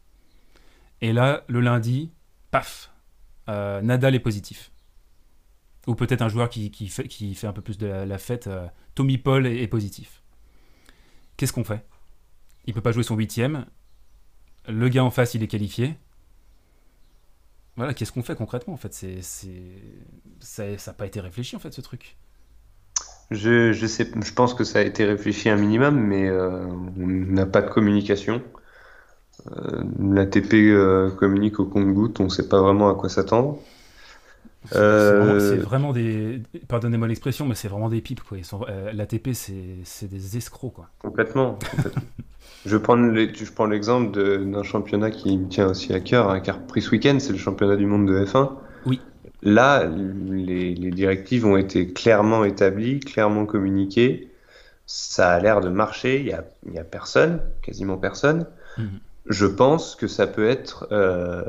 Et là, le lundi, paf, euh, Nadal est positif. Ou peut-être un joueur qui, fait, un peu plus de la, fête. Euh, Tommy Paul est, positif. Qu'est-ce qu'on fait? Il peut pas jouer son huitième. Le gars en face, il est qualifié. Voilà, qu'est-ce qu'on fait concrètement en fait? C'est, Ça n'a pas été réfléchi en fait ce truc. Je, je, sais, je pense que ça a été réfléchi un minimum, mais euh, on n'a pas de communication. Euh, L'ATP euh, communique au compte-goutte, on ne sait pas vraiment à quoi s'attendre. Euh, c'est vraiment, des. Pardonnez-moi l'expression, mais c'est vraiment des pipes. Quoi. Euh, L'ATP, c'est des escrocs. Quoi. Complètement. je prends l'exemple d'un championnat qui me tient aussi à cœur, hein, car pris ce week-end, c'est le championnat du monde de F1. Oui. Là, les, directives ont été clairement établies, clairement communiquées. Ça a l'air de marcher. Il n'y a, y a personne, quasiment personne. Mhm je pense que ça peut être euh,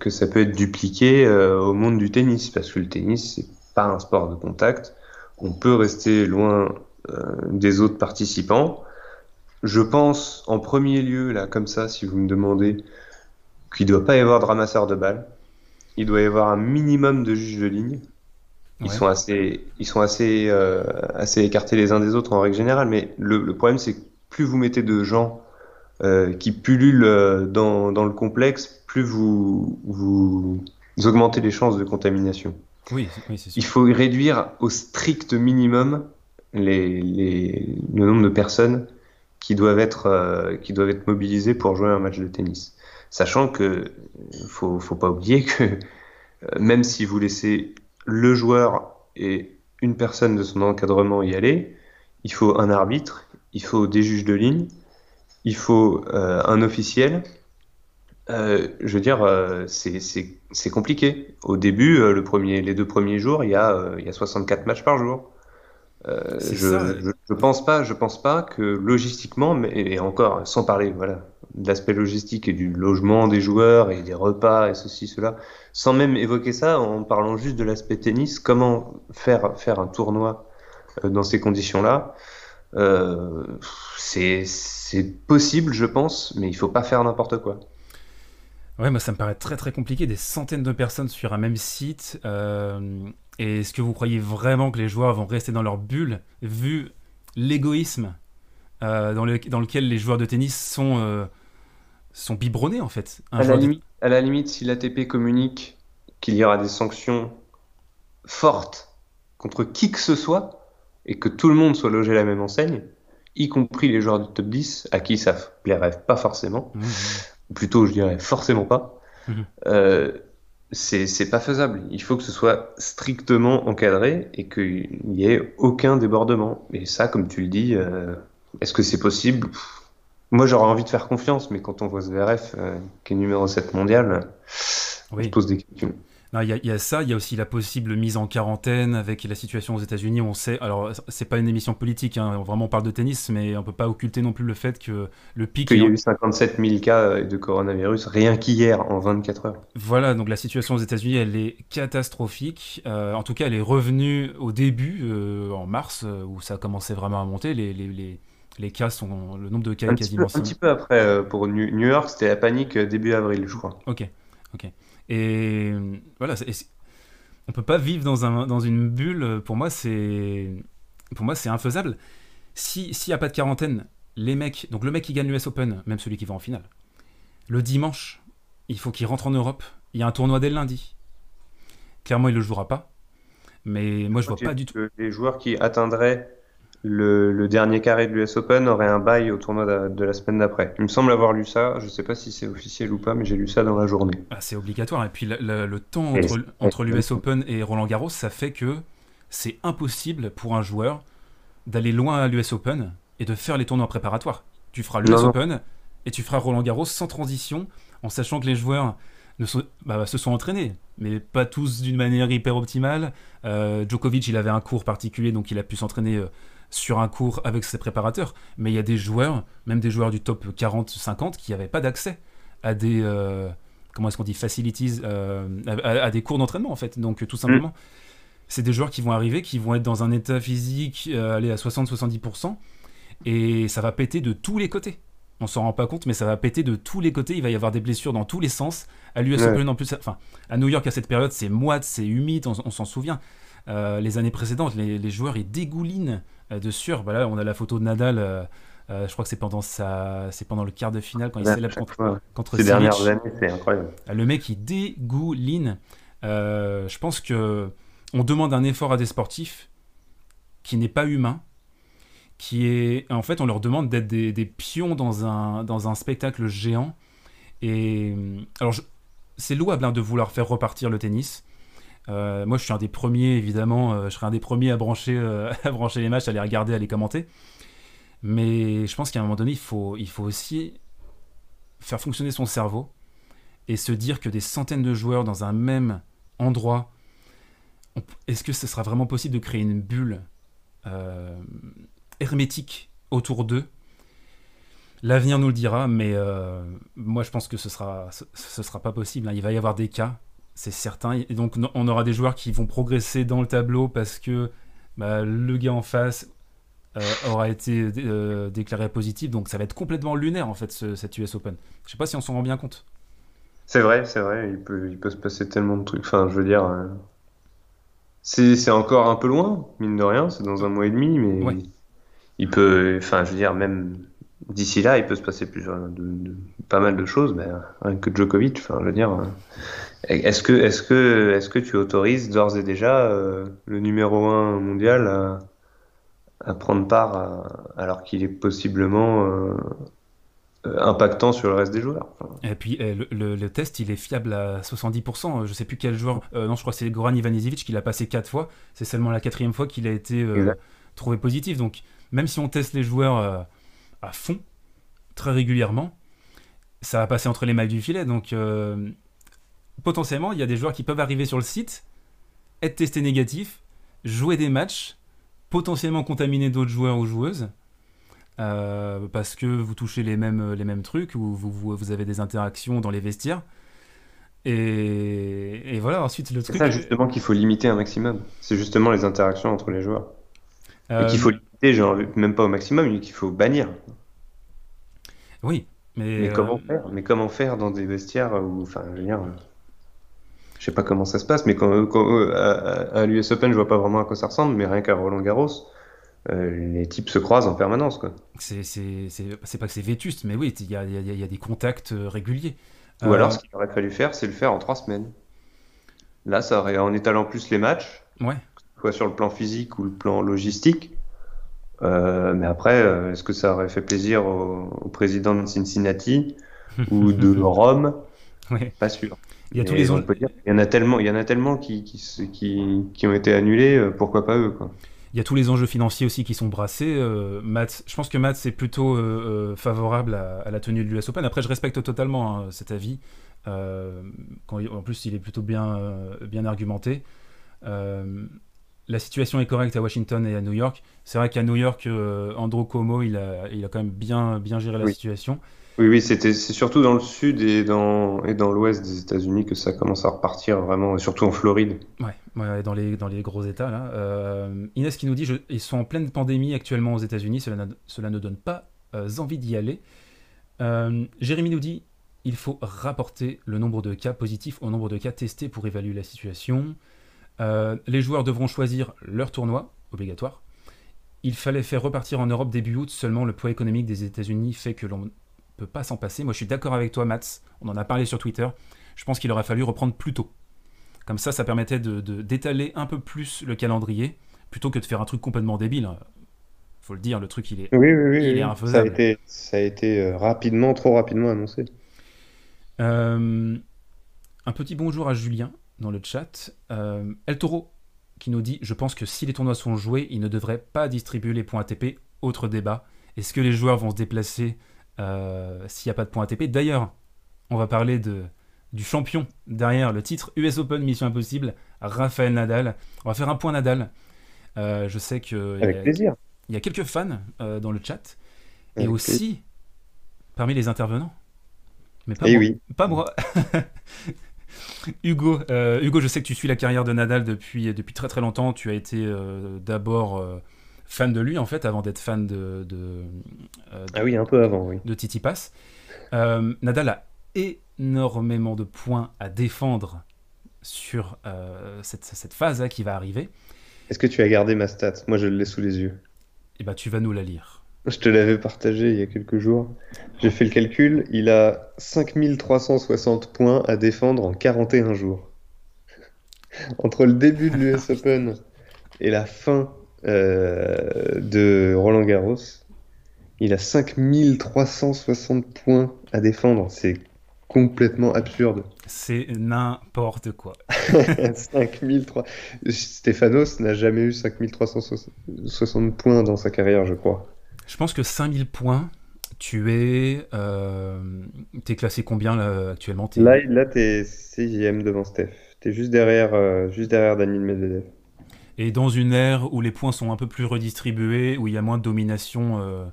que ça peut être dupliqué euh, au monde du tennis parce que le tennis c'est pas un sport de contact. On peut rester loin euh, des autres participants. Je pense en premier lieu là comme ça si vous me demandez qu'il doit pas y avoir de ramasseur de balles. Il doit y avoir un minimum de juges de ligne. Ils sont assez ils sont assez assez écartés les uns des autres en règle générale mais le, le problème c'est que plus vous mettez de gens euh, qui pullulent euh, dans, dans, le complexe, plus vous, vous, augmentez les chances de contamination. Oui, oui c'est sûr. Il faut réduire au strict minimum les, les, le nombre de personnes qui doivent être, euh, qui doivent être mobilisées pour jouer un match de tennis. Sachant que faut, faut pas oublier que même si vous laissez le joueur et une personne de son encadrement y aller, il faut un arbitre, il faut des juges de ligne, il faut euh, un officiel. Euh, je veux dire, euh, c'est compliqué. Au début, le premier, les deux premiers jours, il y a, il y a 64 matchs par jour. je, je, pense pas, je pense pas que logistiquement, mais et encore sans parler, voilà, de l'aspect logistique et du logement des joueurs et des repas et ceci cela, sans même évoquer ça, en parlant juste de l'aspect tennis, comment faire faire un tournoi dans ces conditions-là, c'est c'est possible, je pense, mais il faut pas faire n'importe quoi. Ouais, moi ça me paraît très très compliqué, des centaines de personnes sur un même site. Euh, est-ce que vous croyez vraiment que les joueurs vont rester dans leur bulle, vu l'égoïsme dans, le, dans lequel les joueurs de tennis sont, sont biberonnés en fait? à, la limite, à la limite, si l'ATP communique qu'il y aura des sanctions fortes contre qui que ce soit et que tout le monde soit logé à la même enseigne, y compris les joueurs du top 10 à qui ça plairait pas forcément, mmh, mmh. plutôt je dirais forcément pas, mmh. euh, c'est pas faisable. Il faut que ce soit strictement encadré et qu'il n'y ait aucun débordement. Et ça, comme tu le dis, euh, est-ce que c'est possible? Moi, j'aurais envie de faire confiance, mais quand on voit Zverev, euh, qui est numéro 7 mondial, on se pose des questions. Il y, a ça, il y a aussi la possible mise en quarantaine avec la situation aux États-Unis. On sait, alors c'est pas une émission politique, hein, vraiment on parle de tennis, mais on peut pas occulter non plus le fait que le pic. Il y a eu 57 000 cas de coronavirus rien qu'hier en 24 heures. Voilà, donc la situation aux États-Unis, elle est catastrophique. Euh, en tout cas, elle est revenue au début, euh, en mars, euh, où ça a commencé vraiment à monter. Les, les, les, les cas sont. Le nombre de cas est quasiment. un petit peu après, pour New York, c'était la panique début avril, je crois. Ok, ok. Et voilà, on peut pas vivre dans, un, dans une bulle. Pour moi, c'est pour moi c'est infaisable. S'il n'y a pas de quarantaine, les mecs, donc le mec qui gagne l'US Open, même celui qui va en finale, le dimanche, il faut qu'il rentre en Europe. Il y a un tournoi dès le lundi. Clairement, il le jouera pas. Mais moi, je vois pas du tout. Les joueurs qui atteindraient le, dernier carré de l'US Open aurait un bail au tournoi de, la semaine d'après. Il me semble avoir lu ça, je ne sais pas si c'est officiel ou pas, mais j'ai lu ça dans la journée. Ah, c'est obligatoire. Et puis le, temps entre, l'US Open et Roland Garros, ça fait que c'est impossible pour un joueur d'aller loin à l'US Open et de faire les tournois préparatoires. Tu feras l'US Open et tu feras Roland Garros sans transition, en sachant que les joueurs ne bah, se sont entraînés, mais pas tous d'une manière hyper optimale. Euh, Djokovic, il avait un cours particulier, donc il a pu s'entraîner euh, sur un cours avec ses préparateurs, mais il y a des joueurs, même des joueurs du top 40-50, qui n'avaient pas d'accès à des euh, comment est-ce qu'on dit facilities, euh, à, des cours d'entraînement en fait. Donc tout simplement, c'est des joueurs qui vont arriver, qui vont être dans un état physique euh, aller à 60-70%, et ça va péter de tous les côtés. On s'en rend pas compte, mais ça va péter de tous les côtés. Il va y avoir des blessures dans tous les sens. À l'US Open en plus, enfin à New York à cette période, c'est moite, c'est humide, on, s'en souvient. les années précédentes, les, les joueurs ils dégoulinent euh, de sûr. Voilà, on a la photo de Nadal. Euh, euh, je crois que c'est pendant sa, c'est pendant le quart de finale quand il célèbre contre, contre Ces dernières années, c'est incroyable. Le mec, il dégouline. je pense que on demande un effort à des sportifs qui n'est pas humain, qui est, en fait, on leur demande d'être des, pions dans un, dans un spectacle géant. Et alors, c'est louable hein, de vouloir faire repartir le tennis. Euh, moi, je suis un des premiers, évidemment, euh, je serai un des premiers à brancher, euh, [laughs] à brancher les matchs, à les regarder, à les commenter. Mais je pense qu'à un moment donné, il faut, aussi faire fonctionner son cerveau et se dire que des centaines de joueurs dans un même endroit, est-ce que ce sera vraiment possible de créer une bulle hermétique autour d'eux? L'avenir nous le dira, mais moi je pense que ce sera, sera pas possible. Hein. Il va y avoir des cas c'est certain. Et donc on aura des joueurs qui vont progresser dans le tableau parce que bah, le gars en face euh, aura été euh, déclaré positif. Donc ça va être complètement lunaire en fait cette US Open. Je sais pas si on s'en rend bien compte. C'est vrai, c'est vrai. Il peut, il peut se passer tellement de trucs. Enfin, je veux dire, euh, c'est encore un peu loin, mine de rien. C'est dans un mois et demi, mais il peut. Enfin, je veux dire, même d'ici là, il peut se passer plusieurs, pas mal de choses. Mais rien que Djokovic, enfin, je veux dire. Est-ce que, est que, est que tu autorises d'ores et déjà euh, le numéro 1 mondial à, prendre part alors qu'il est possiblement euh, impactant sur le reste des joueurs? Et puis eh, le, test, il est fiable à 70%. Je sais plus quel joueur. Euh, non, je crois que c'est Goran Ivanisevic qui l'a passé 4 fois. C'est seulement la quatrième fois qu'il a été trouvé positif. Donc même si on teste les joueurs à fond, très régulièrement, ça va passer entre les mailles du filet. Donc potentiellement, il y a des joueurs qui peuvent arriver sur le site, être testés négatifs, jouer des matchs, potentiellement contaminer d'autres joueurs ou joueuses. Euh, parce que vous touchez les mêmes, les mêmes trucs, ou vous, vous, avez des interactions dans les vestiaires. Et, voilà, ensuite le truc. C'est ça justement qu'il faut limiter un maximum. C'est justement les interactions entre les joueurs. Et qu'il faut euh, limiter, genre, même pas au maximum, mais qu'il faut bannir. Oui, mais. Mais comment euh, faire? Mais comment faire dans des vestiaires où, enfin, je veux dire, sais pas comment ça se passe, mais quand, euh, à, l'US Open, je vois pas vraiment à quoi ça ressemble, mais rien qu'à Roland Garros, les types se croisent en permanence. Quoi. C'est, c'est, pas que c'est vétuste, mais oui, il y a, y a, des contacts réguliers. Ou alors, ce qu'il aurait fallu faire, c'est le faire en trois semaines. Là, ça aurait, en étalant plus les matchs, ouais. soit sur le plan physique ou le plan logistique. mais après, est-ce que ça aurait fait plaisir au président de Cincinnati [laughs] ou de Rome? Pas sûr. Il y, a tous les il y en a tellement, il y en a tellement qui, qui, qui, ont été annulés, euh, pourquoi pas eux quoi. Il y a tous les enjeux financiers aussi qui sont brassés. Euh, Matt, je pense que Matt c'est plutôt euh, favorable à, la tenue de l'US Open. Après, je respecte totalement hein, cet avis. Quand, en plus, il est plutôt bien, bien argumenté. la situation est correcte à Washington et à New York. C'est vrai qu'à New York, Andrew Cuomo, il a, il a quand même bien, bien géré la situation. Oui, oui, c'était, c'est surtout dans le sud et dans, et dans l'ouest des États-Unis que ça commence à repartir vraiment, surtout en Floride. Ouais, dans, les, dans les gros États. Là. Euh, Inès qui nous dit ils sont en pleine pandémie actuellement aux États-Unis, cela, cela ne donne pas euh, envie d'y aller. Euh, Jérémy nous dit il faut rapporter le nombre de cas positifs au nombre de cas testés pour évaluer la situation. les joueurs devront choisir leur tournoi, obligatoire. Il fallait faire repartir en Europe début août, seulement le poids économique des États-Unis fait que l'on peut pas s'en passer. Moi, je suis d'accord avec toi, Mats. On en a parlé sur Twitter. Je pense qu'il aurait fallu reprendre plus tôt. Comme ça, ça permettait de, d'étaler un peu plus le calendrier, plutôt que de faire un truc complètement débile. Faut le dire, le truc, il est, oui, oui, oui, Ça a été, ça a été euh, rapidement, trop rapidement annoncé. Euh, un petit bonjour à Julien dans le chat. Euh, El Toro qui nous dit Je pense que si les tournois sont joués, ils ne devraient pas distribuer les points ATP. Autre débat. Est-ce que les joueurs vont se déplacer s'il n'y a pas de points ATP. D'ailleurs, on va parler de, du champion derrière le titre US Open Mission Impossible, Raphaël Nadal. On va faire un point Nadal. Euh, je sais que Avec plaisir. Il y a quelques fans euh, dans le chat et aussi parmi les intervenants. Mais pas eh moi. Oui. Pas moi. [laughs] Hugo, Hugo, je sais que tu suis la carrière de Nadal depuis, depuis très très longtemps. Tu as été d'abord fan de lui en fait avant d'être fan de, de, euh, ah oui un peu avant oui de Titi Pass. Euh, Nadal a énormément de points à défendre sur euh, cette, cette, phase là qui va arriver. Est-ce que tu as gardé ma stat? Moi je l'ai sous les yeux. Et eh ben, tu vas nous la lire. Je te l'avais partagé il y a quelques jours. J'ai fait le calcul, il a 5360 points à défendre en 41 jours. Entre le début de l'US Open et la fin euh, de Roland Garros. Il a 5360 points à défendre. C'est complètement absurde. C'est n'importe quoi. [laughs] 5003. Stéphanos n'a jamais eu 5360 points dans sa carrière, je crois. Je pense que 5000 points, tu es. Euh, es classé combien là, actuellement? Là, là tu es 6 devant Steph. Tu es juste derrière, euh, juste derrière Daniel Medvedev. Et dans une ère où les points sont un peu plus redistribués, où il y a moins de domination, euh,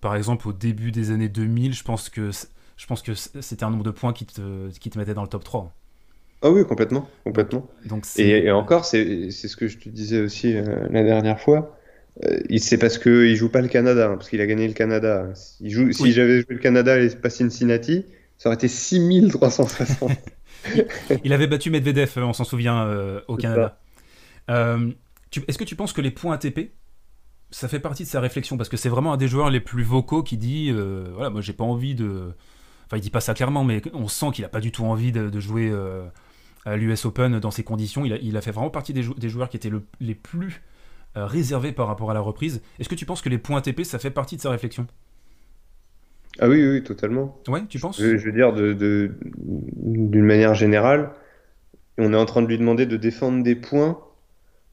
par exemple au début des années 2000, je pense que je pense que c'était un nombre de points qui te, qui te mettait dans le top 3. Ah oui, complètement, complètement. Donc, et, encore, c'est ce que je te disais aussi euh, la dernière fois. Euh, c'est parce qu'il ne joue pas le Canada, hein, parce qu'il a gagné le Canada. Il joue, Si j'avais joué le Canada et pas Cincinnati, ça aurait été 6360. [laughs] il avait battu Medvedev, on s'en souvient, au Canada. Est-ce que tu penses que les points ATP, ça fait partie de sa réflexion? Parce que c'est vraiment un des joueurs les plus vocaux qui dit euh, voilà, moi j'ai pas envie de. Enfin, il dit pas ça clairement, mais on sent qu'il a pas du tout envie de, jouer euh, à l'US Open dans ces conditions. Il a, fait vraiment partie des, joueurs qui étaient les plus euh, réservés par rapport à la reprise. Est-ce que tu penses que les points ATP, ça fait partie de sa réflexion? Ah oui, oui, totalement. Ouais, tu penses? Je, veux dire, d'une de, manière générale, on est en train de lui demander de défendre des points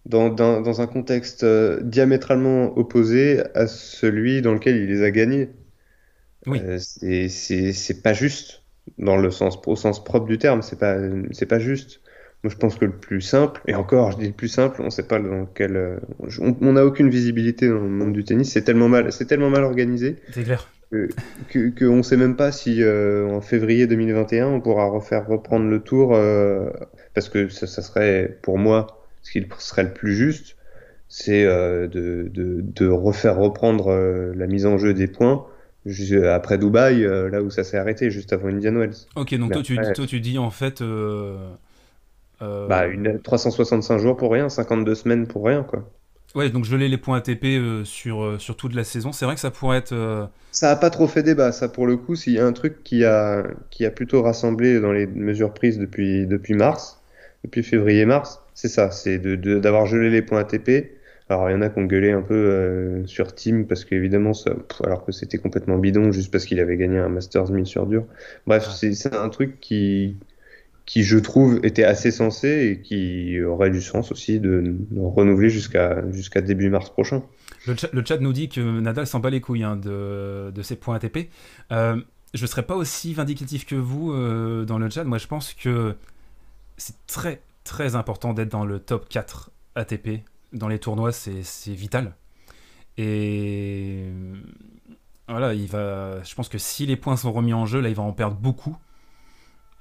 dans, dans, un contexte euh, diamétralement opposé à celui dans lequel il les a gagnés. Oui. Euh, c'est pas juste dans le sens, au sens propre du terme, c'est pas, pas juste. Moi, je pense que le plus simple, et encore, je dis le plus simple, on sait pas dans quel, euh, on n'a aucune visibilité dans le monde du tennis. C'est tellement mal, c'est tellement mal organisé. C'est clair. Que, que, ne sait même pas si en février 2021 on pourra refaire reprendre le tour parce que ça, ça, serait pour moi ce qui serait le plus juste, c'est euh, de, de, refaire reprendre euh, la mise en jeu des points après Dubaï, euh, là où ça s'est arrêté, juste avant Indian Wells. Ok, donc toi, tu, toi, tu dis en fait. Bah, une, 365 jours pour rien, 52 semaines pour rien, quoi. Ouais, donc geler les points ATP sur, sur toute la saison, c'est vrai que ça pourrait être. Ça n'a pas trop fait débat, ça pour le coup, s'il y a un truc qui a, qui a plutôt rassemblé dans les mesures prises depuis, depuis mars, depuis février-mars, c'est ça, c'est de, de- d'avoir gelé les points ATP. Alors il y en a qui ont gueulé un peu euh, sur Team parce qu'évidemment, alors que c'était complètement bidon juste parce qu'il avait gagné un Masters 1000 sur dur. Bref, c'est un truc qui, qui je trouve était assez sensé et qui aurait du sens aussi de, de renouveler jusqu'à jusqu'à début mars prochain. Le chat, le chat nous dit que Nadal s'en bat les couilles hein, de, de ses points ATP. Euh, je ne serais pas aussi vindicatif que vous euh, dans le chat. Moi, je pense que c'est très, très important d'être dans le top 4 ATP. Dans les tournois, c'est vital. Et euh, voilà, il va, je pense que si les points sont remis en jeu, là, il va en perdre beaucoup.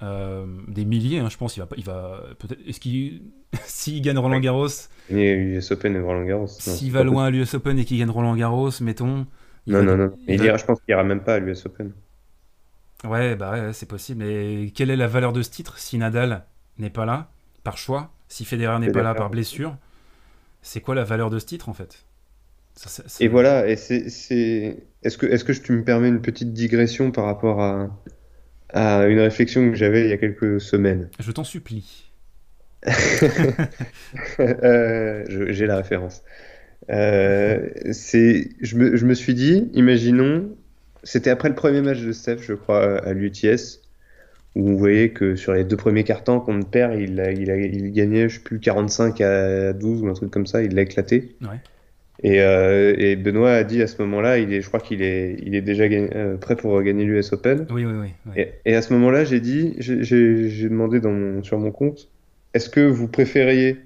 Euh, des milliers, hein, je pense. Il va, il va peut-être. Est-ce qu'il, [laughs] s'il gagne Roland Garros, US Open et Roland Garros. s'il va loin à l'US Open et qu'il gagne Roland Garros, mettons. Non, va- non, non. il Il va- ira, je pense qu'il ira même pas à l'US Open. Ouais, bah ouais, c'est possible. Et quelle est la valeur de ce titre si Nadal n'est pas là, par choix, si Federer n'est pas là par blessure C'est quoi la valeur de ce titre en fait? Ça, Et voilà, et c'est. Est-ce que, est-ce que je- tu me permets une petite digression par rapport à, à une réflexion que j'avais il y a quelques semaines? Je t'en supplie. [laughs] [laughs] Euh, j'ai la référence. Euh, c'est, je me, je me suis dit, imaginons, c'était après le premier match de Steph, je crois, à l'UTS, où on voyait que sur les deux premiers cartons contre perd, il, a, il, a, il gagnait, je sais plus, 45 à 12 ou un truc comme ça, il l'a éclaté. Ouais. Et, euh, et Benoît a dit à ce moment-là, il est, je crois qu'il est, il est déjà gagné- euh, prêt pour gagner l'US Open. Oui, oui, oui. oui. Et, et à ce moment-là, j'ai dit, j'ai demandé dans mon, sur mon compte, est-ce que vous préfériez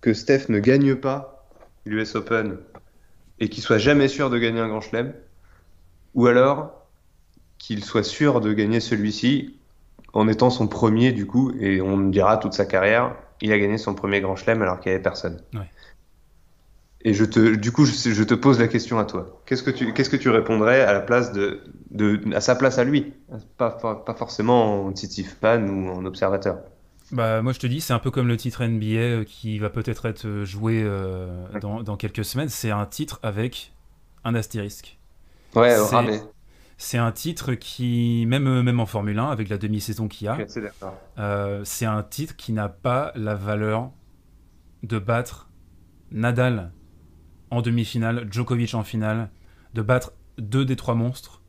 que Steph ne gagne pas l'US Open et qu'il soit jamais sûr de gagner un Grand Chelem, ou alors qu'il soit sûr de gagner celui-ci en étant son premier du coup, et on me dira toute sa carrière, il a gagné son premier Grand Chelem alors qu'il n'y avait personne. Ouais. Et je te, du coup, je, je te pose la question à toi. Qu'est-ce que tu, qu'est-ce que tu répondrais à la place de, de, à sa place à lui, pas, pas, pas forcément en Titi fan ou en observateur. Bah, moi je te dis, c'est un peu comme le titre NBA euh, qui va peut-être être euh, joué euh, dans, dans quelques semaines. C'est un titre avec un astérisque. Ouais, C'est- ramé. C'est un titre qui, même, même en Formule 1, avec la demi-saison qu'il y a. Euh, c'est un titre qui n'a pas la valeur de battre Nadal en demi-finale, Djokovic en finale, de battre deux des trois monstres,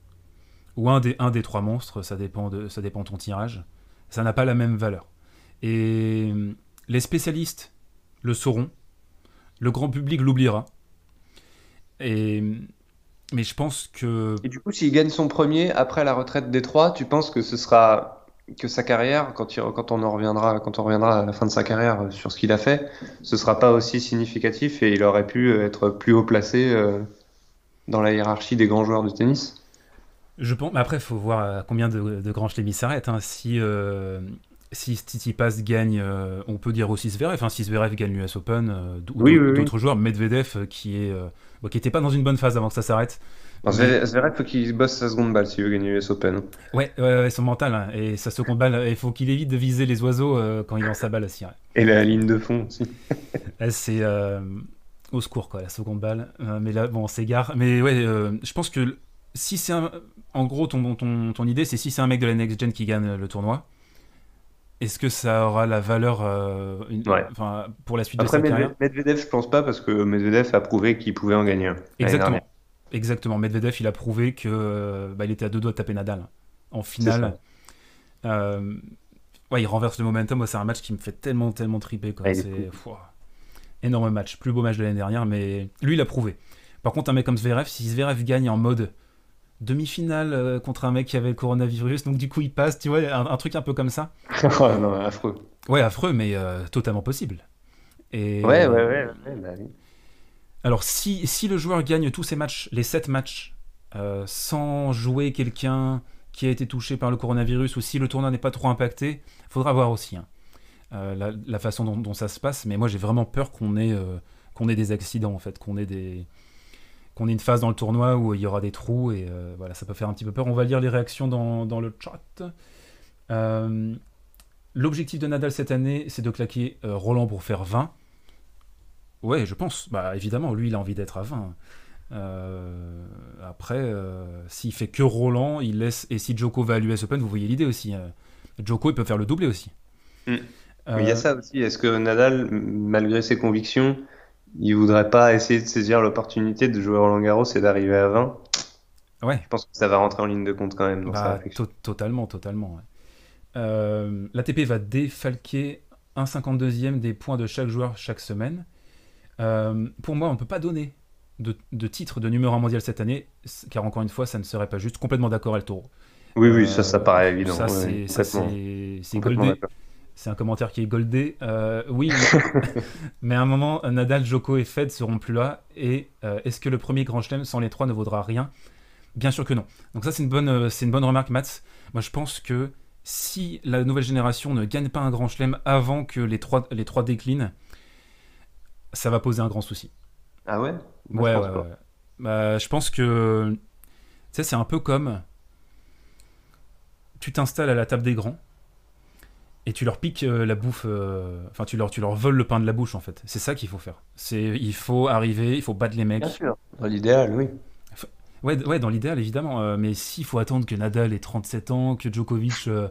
ou un des, un des trois monstres, ça dépend de, ça dépend de ton tirage. Ça n'a pas la même valeur. Et euh, les spécialistes le sauront, le grand public l'oubliera. Et, mais je pense que Et du coup, s'il gagne son premier après la retraite des trois, tu penses que ce sera que sa carrière, quand, il- quand on en reviendra, quand on reviendra à la fin de sa carrière euh, sur ce qu'il a fait, ce sera pas aussi significatif et il aurait pu euh, être plus haut placé euh, dans la hiérarchie des grands joueurs de tennis? Je pense, mais après, il faut voir à combien de, de grands chelems il s'arrête. hein. Si, euh, si Tsitsipas gagne, euh, on peut dire aussi Zverev. Enfin, si Zverev gagne l'US Open, euh, ou Oui, d'autres- oui, d'autres joueurs, Medvedev euh, qui est, qui était pas dans une bonne phase avant que ça s'arrête. Zverev, Zverev, faut qu'il bosse sa seconde balle s'il veut gagner l'US Open. Ouais, ouais, ouais, son mental hein, et sa seconde balle. Il faut qu'il évite de viser les oiseaux quand il lance sa balle aussi. ouais. Et la ligne de fond aussi. [laughs] C'est au secours, quoi, la seconde balle. Mais là, bon, on s'égare. Mais ouais, je pense que si c'est un... En gros, ton, ton, ton idée, c'est si c'est un mec de la Next Gen qui gagne le tournoi, est-ce que ça aura la valeur euh, une- Ouais. enfin, pour la suite Après, de sa carrière? Medvedev, Medvedev, je pense pas parce que Medvedev a prouvé qu'il pouvait en gagner un. Exactement. Exactement. Medvedev, il a prouvé que euh, bah, il était à deux doigts de taper Nadal en finale. Euh, ouais, il renverse le momentum. C'est un match qui me fait tellement, tellement triper. Quoi. C'est énorme match, plus beau match de l'année dernière, mais lui, il a prouvé. Par contre, un mec comme Zverev, si Zverev gagne en mode demi-finale euh, contre un mec qui avait le coronavirus, donc du coup, il passe, tu vois, un, un truc un peu comme ça. [laughs] Non, affreux. Ouais, affreux, mais euh, totalement possible. Et, Ouais, ouais, ouais. ouais, bah oui. Alors, si, si le joueur gagne tous ses matchs, les 7 matchs, euh, sans jouer quelqu'un qui a été touché par le coronavirus, ou si le tournoi n'est pas trop impacté, faudra voir aussi hein, euh, la, la façon dont, dont ça se passe. Mais moi, j'ai vraiment peur qu'on ait, qu'on ait des accidents, en fait, qu'on ait des qu'on ait une phase dans le tournoi où il y aura des trous et euh, voilà, ça peut faire un petit peu peur. On va lire les réactions dans, dans le chat. Euh, L'objectif de Nadal cette année, c'est de claquer euh, Roland pour faire 20. Ouais, je pense. Bah, évidemment, lui, il a envie d'être à 20. Euh, après, euh, s'il fait que Roland, il laisse. Et si Joko va à l'US Open, vous voyez l'idée aussi. euh, Joko, il peut faire le doublé aussi. Mm. Il y a ça aussi. Est-ce que Nadal, malgré ses convictions, il voudrait pas essayer de saisir l'opportunité de jouer Roland Garros et d'arriver à 20? Ouais, Je pense que ça va rentrer en ligne de compte quand même dans bah, to- totalement, totalement. ouais. Euh, L'ATP va défalquer un 52e des points de chaque joueur chaque semaine. Euh, pour moi, on ne peut pas donner de, de titre de numéro 1 mondial cette année, car encore une fois, ça ne serait pas juste. Complètement d'accord, El Toro. Oui, oui, Euh, ça, ça paraît évident. Ça, ouais, c'est goldé. C'est un commentaire qui est goldé. Euh, oui, mais, [laughs] mais à un moment, Nadal, Djoko et Fed seront plus là. Et euh, est-ce que le premier Grand Chelem sans les trois ne vaudra rien? Bien sûr que non. Donc ça, c'est une bonne, euh, c'est une bonne remarque, Mats. Moi, je pense que si la nouvelle génération ne gagne pas un Grand Chelem avant que les trois, les trois déclinent, ça va poser un grand souci. Ah ouais? Moi, Ouais, je ouais, pense pas. ouais. Bah, je pense que. Tu sais, c'est un peu comme. Tu t'installes à la table des grands et tu leur piques euh, la bouffe. euh, Enfin, tu, leur, tu leur voles le pain de la bouche, en fait. C'est ça qu'il faut faire. C'est, il faut arriver, il faut battre les mecs. Bien sûr. Dans l'idéal, oui. Ouais, ouais, dans l'idéal, évidemment. euh, mais s'il faut attendre que Nadal ait 37 ans, que Djokovic euh,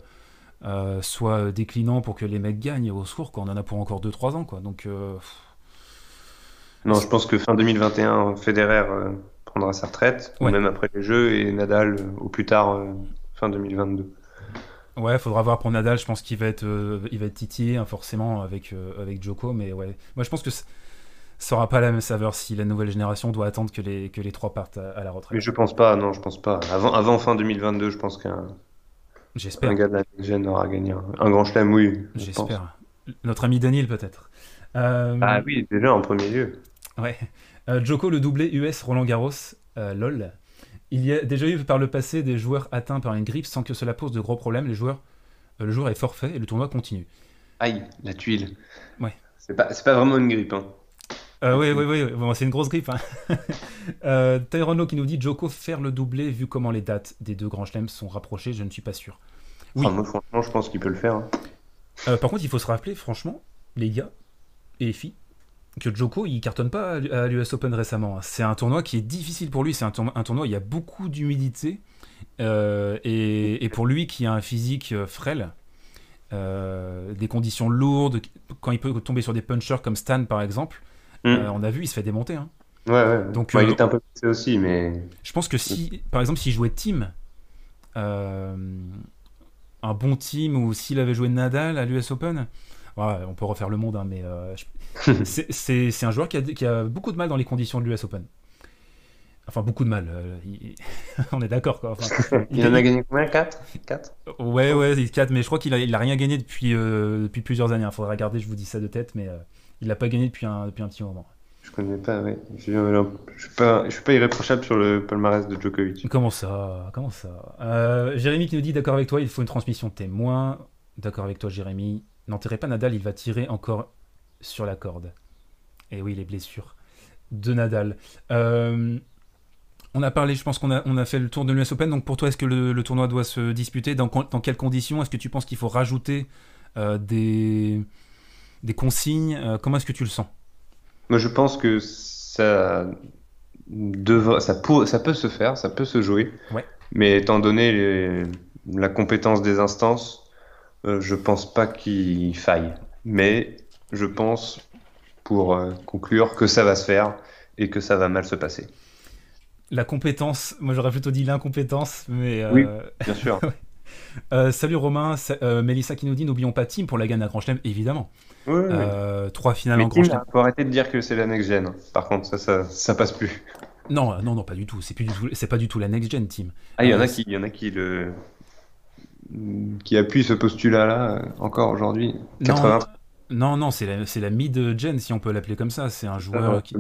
euh, soit déclinant pour que les mecs gagnent, au secours, quoi. On en a pour encore 2-3 ans, quoi. Donc. euh, Non, je pense que fin 2021, Federer euh, prendra sa retraite, ou même après les Jeux, et Nadal euh, au plus tard euh, fin 2022. Ouais, faudra voir pour Nadal. Je pense qu'il va être, euh, il va être titillé hein, forcément avec euh, avec Djoko, mais ouais. Moi, je pense que ça aura pas la même saveur si la nouvelle génération doit attendre que les que les trois partent à, à la Mais retraite. je pense pas, non, je pense pas. Avant, avant fin 2022, je pense qu'un un J'espère, gars de la aura gagné un, un grand chelem, oui. je j'espère. Notre ami Daniel peut-être. Euh, Ah oui, déjà en premier lieu. Ouais. Euh, Djoko, le doublé US Roland Garros, lol. Il y a déjà eu par le passé des joueurs atteints par une grippe sans que cela pose de gros problèmes. Les joueurs, euh, le joueur est forfait et le tournoi continue. Aïe, la tuile. Ouais. C'est pas, pas vraiment une grippe, hein. Euh, oui, oui, oui, bon, c'est une grosse grippe. Hein. [laughs] euh, Tyrone Lowe qui nous dit Djoko faire le doublé vu comment les dates des deux grands chelems sont rapprochées, je ne suis pas sûr. Oui. Enfin, moi, franchement, je pense qu'il peut le faire. hein. Euh, par contre, il faut se rappeler, franchement, les gars et les filles, que Djoko il cartonne pas à l'U- à l'US Open récemment. hein. C'est un tournoi qui est difficile pour lui. C'est un, tourno- un tournoi où il y a beaucoup d'humidité euh, et, et pour lui qui a un physique euh, frêle. euh, des conditions lourdes, quand il peut tomber sur des punchers comme Stan par exemple, Mm. euh, on a vu, il se fait démonter. hein. Ouais, ouais. Donc, il était un peu blessé aussi, mais Je pense que si, par exemple, s'il jouait team, un bon team, ou s'il avait joué Nadal à l'US Open, on peut refaire le monde, hein, mais je- [laughs] c'est- un joueur qui a, qui a beaucoup de mal dans les conditions de l'US Open. Enfin, beaucoup de mal. euh, il- [laughs] on est d'accord, quoi. Enfin, [laughs] il en a gagné combien? 4? 4? Ouais, ouais, il 4, mais je crois qu'il a, il a rien gagné depuis, euh, depuis plusieurs années. Il faudra regarder, je vous dis ça de tête, mais euh, il n'a pas gagné depuis un, depuis un petit moment. Je connais pas, ouais. Je, je suis pas, je suis pas irréprochable sur le palmarès de Djokovic. Comment ça? Comment ça? Jérémy qui nous dit d'accord avec toi, il faut une transmission témoin. D'accord avec toi, Jérémy. N'enterrez pas Nadal, il va tirer encore sur la corde. Et oui, les blessures de Nadal. Euh, on a parlé, je pense qu'on a, on a fait le tour de l'US Open. Donc pour toi, est-ce que le, le tournoi doit se disputer? Dans, quelles conditions Est-ce que tu penses qu'il faut rajouter euh, des, des consignes? Euh, Comment est-ce que tu le sens? Moi, je pense que ça, devra- ça, pour- ça peut se faire, ça peut se jouer. Ouais. Mais étant donné les- la compétence des instances, je pense pas qu'il faille. Mais je pense, pour euh, conclure, que ça va se faire et que ça va mal se passer. La compétence, moi j'aurais plutôt dit l'incompétence, mais... euh, Oui. Bien sûr. [laughs] Euh, salut Romain, euh, Mélissa qui nous dit n'oublions pas Team pour la gagne à Grand Chelem, évidemment. Oui, trois finales Mais en Grand Tim, Chelem. faut arrêter de dire que c'est la next gen. Par contre, ça, ça, ça passe plus. Non, non, non, pas du tout. C'est plus du tout, c'est pas du tout la next gen Team. Ah, il y en a qui, il y en a qui le, qui appuient ce postulat-là encore aujourd'hui. 80. Non, non, c'est la, c'est la mid gen si on peut l'appeler comme ça. C'est un joueur Ah, qui,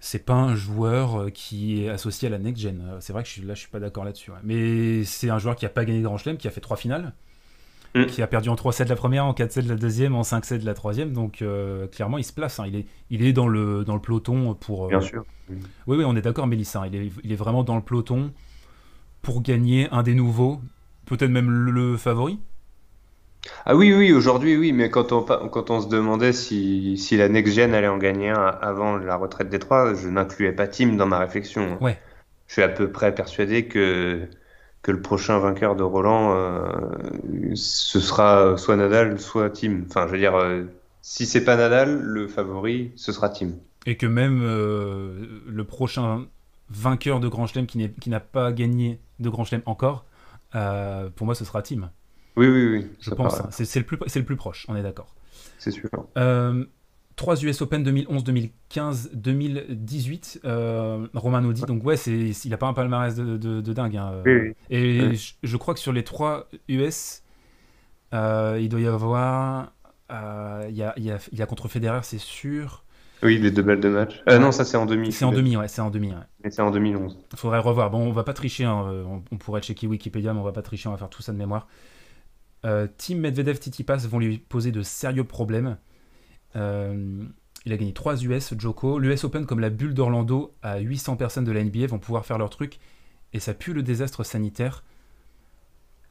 c'est pas un joueur euh, qui est associé à la next gen. Euh, C'est vrai que je suis, là, je suis pas d'accord là-dessus. ouais. Mais c'est un joueur qui a pas gagné Grand Chelem, qui a fait trois finales, Mm. qui a perdu en 3-7 la première, en 4-7 la deuxième, en 5-7 la troisième. Donc euh, clairement, il se place. hein. Il est, il est dans le dans le peloton pour. euh, Bien sûr. Oui, oui, on est d'accord, Mélissa. hein. Il est, il est vraiment dans le peloton pour gagner un des nouveaux, peut-être même le, le favori. Ah oui, oui, aujourd'hui, oui, mais quand on, quand on se demandait si, si la next-gen allait en gagner un avant la retraite des trois, je n'incluais pas Tim dans ma réflexion. Hein. Ouais. Je suis à peu près persuadé que, que le prochain vainqueur de Roland, euh, ce sera soit Nadal, soit Tim. Enfin, je veux dire, euh, si c'est pas Nadal, le favori, ce sera Tim. Et que même euh, le prochain vainqueur de Grand Chelem qui n'a pas gagné de Grand Chelem encore, pour moi, ce sera Tim. Oui, oui, oui. Je pense. Hein. C'est le, plus, le plus proche, on est d'accord. C'est sûr. Euh, 3 US Open 2011, 2015, 2018. Euh, Romain dit, donc ouais, il n'a pas un palmarès de, de, dingue. Hein. Oui, Et Je, crois que sur les 3 US, euh, il doit y avoir. Euh, il, y a, y a, y a contre Federer, c'est sûr. Oui, les deux balles de match. Euh, non, ça c'est en demi. C'est en demi, ouais, c'est en demi. Ouais. Mais c'est en 2011. Il faudrait revoir. Bon, on va pas tricher. Hein. On, on, pourrait checker Wikipédia, mais on va pas tricher. On va faire tout ça de mémoire. Euh, Team Medvedev Titipas vont lui poser de sérieux problèmes. Euh, il a gagné 3 US, Joko. L'US Open, comme la bulle d'Orlando, à 800 personnes de la NBA vont pouvoir faire leur truc. Et ça pue le désastre sanitaire.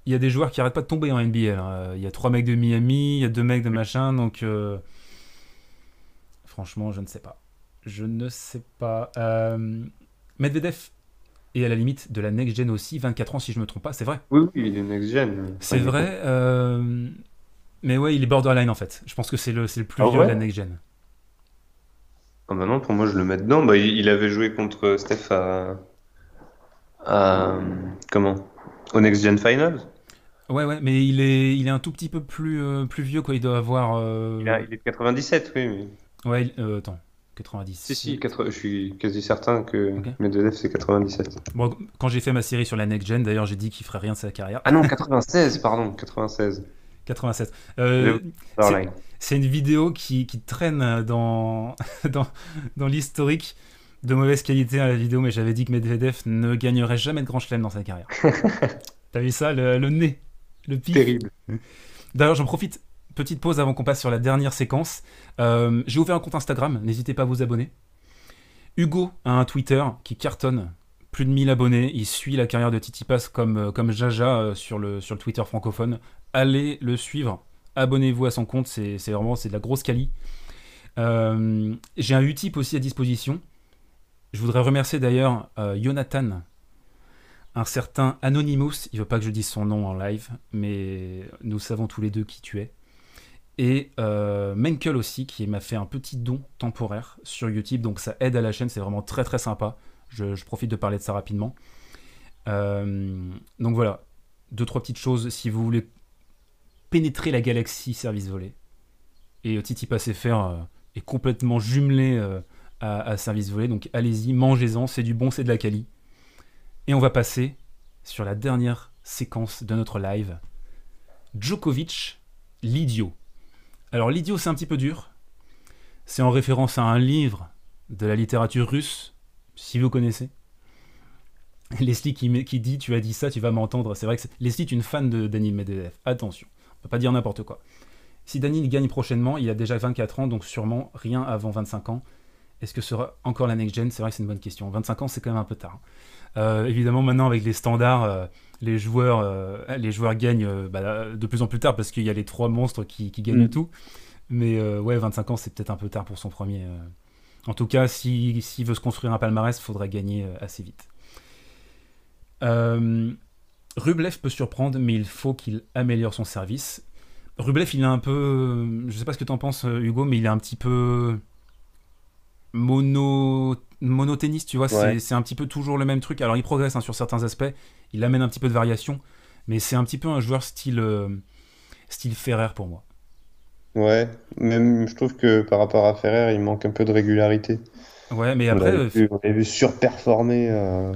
Il y a des joueurs qui arrêtent pas de tomber en NBA. Hein. Il y a 3 mecs de Miami, il y a 2 mecs de machin. Donc, euh, franchement, je ne sais pas. Je ne sais pas. Medvedev et à la limite de la next-gen aussi, 24 ans si je me trompe pas, c'est vrai? Oui, oui, il est next-gen. C'est vrai, euh, mais ouais, il est borderline en fait. Je pense que c'est le, le plus ah vieux de la next-gen. Ah bah non, pour moi je le mets dedans. Bah, il avait joué contre Steph à... à... comment? Au next-gen finals? Ouais, ouais, mais il est, il est un tout petit peu plus, euh, plus vieux, quoi. Il doit avoir. Euh, il, est de 97, oui. Mais... Ouais, attends. 90. Si, si, je suis quasi certain que Medvedev c'est 97. Bon, quand j'ai fait ma série sur la next gen, d'ailleurs, j'ai dit qu'il ferait rien de sa carrière. Ah non, 96, pardon, 96. 96. Euh, c'est une vidéo qui, qui traîne dans, [laughs] dans, dans l'historique de mauvaise qualité à la vidéo, mais j'avais dit que Medvedev ne gagnerait jamais de grand chelem dans sa carrière. [laughs] T'as vu ça, le, nez, le pif. Terrible. D'ailleurs, j'en profite petite pause avant qu'on passe sur la dernière séquence. Euh, j'ai ouvert un compte Instagram, n'hésitez pas à vous abonner. Hugo a un Twitter qui cartonne, plus de 1000 abonnés. Il suit la carrière de Titi Pass comme, euh, Jaja euh, sur, le, Twitter francophone. Allez le suivre, abonnez-vous à son compte, c'est vraiment de la grosse quali. j'ai un Utip aussi à disposition. Je voudrais remercier d'ailleurs Jonathan, un certain Anonymous. Il veut pas que je dise son nom en live, mais nous savons tous les deux qui tu es. Et euh, Menkel aussi, qui m'a fait un petit don temporaire sur YouTube, donc ça aide à la chaîne, c'est vraiment très très sympa. Je, profite de parler de ça rapidement. Euh, donc voilà, deux trois petites choses si vous voulez pénétrer la galaxie service volé. Et Titi Passé Faire euh, est complètement jumelé euh, à, à, service volé, donc allez-y, mangez-en, c'est du bon, c'est de la quali. Et on va passer sur la dernière séquence de notre live. Djokovic, l'idiot. Alors l'idiot c'est un petit peu dur. C'est en référence à un livre de la littérature russe, si vous connaissez. [laughs] Leslie qui, dit tu as dit ça, tu vas m'entendre. C'est vrai que Leslie est une fan de Daniel Medvedev. Attention, on peut pas dire n'importe quoi. Si Daniel gagne prochainement, il a déjà 24 ans, donc sûrement rien avant 25 ans. Est-ce que sera encore la next gen? C'est vrai que c'est une bonne question. 25 ans, c'est quand même un peu tard. Euh, évidemment, maintenant avec les standards, euh, les joueurs, euh, les joueurs gagnent euh, bah, de plus en plus tard parce qu'il y a les trois monstres qui, gagnent mm. tout. Mais euh, ouais, 25 ans, c'est peut-être un peu tard pour son premier. En tout cas, s'il veut se construire un palmarès, il faudra gagner assez vite. Rublev peut surprendre, mais il faut qu'il améliore son service. Rublev, il est un peu. Je sais pas ce que tu en penses, Hugo, mais il est un petit peu mono monoténiste, tu vois, c'est un petit peu toujours le même truc. Alors il progresse hein, sur certains aspects, il amène un petit peu de variation, mais c'est un petit peu un joueur style, euh, style Ferrer pour moi. Ouais, même je trouve que par rapport à Ferrer, il manque un peu de régularité. Ouais, mais après. On a vu, surperformer euh,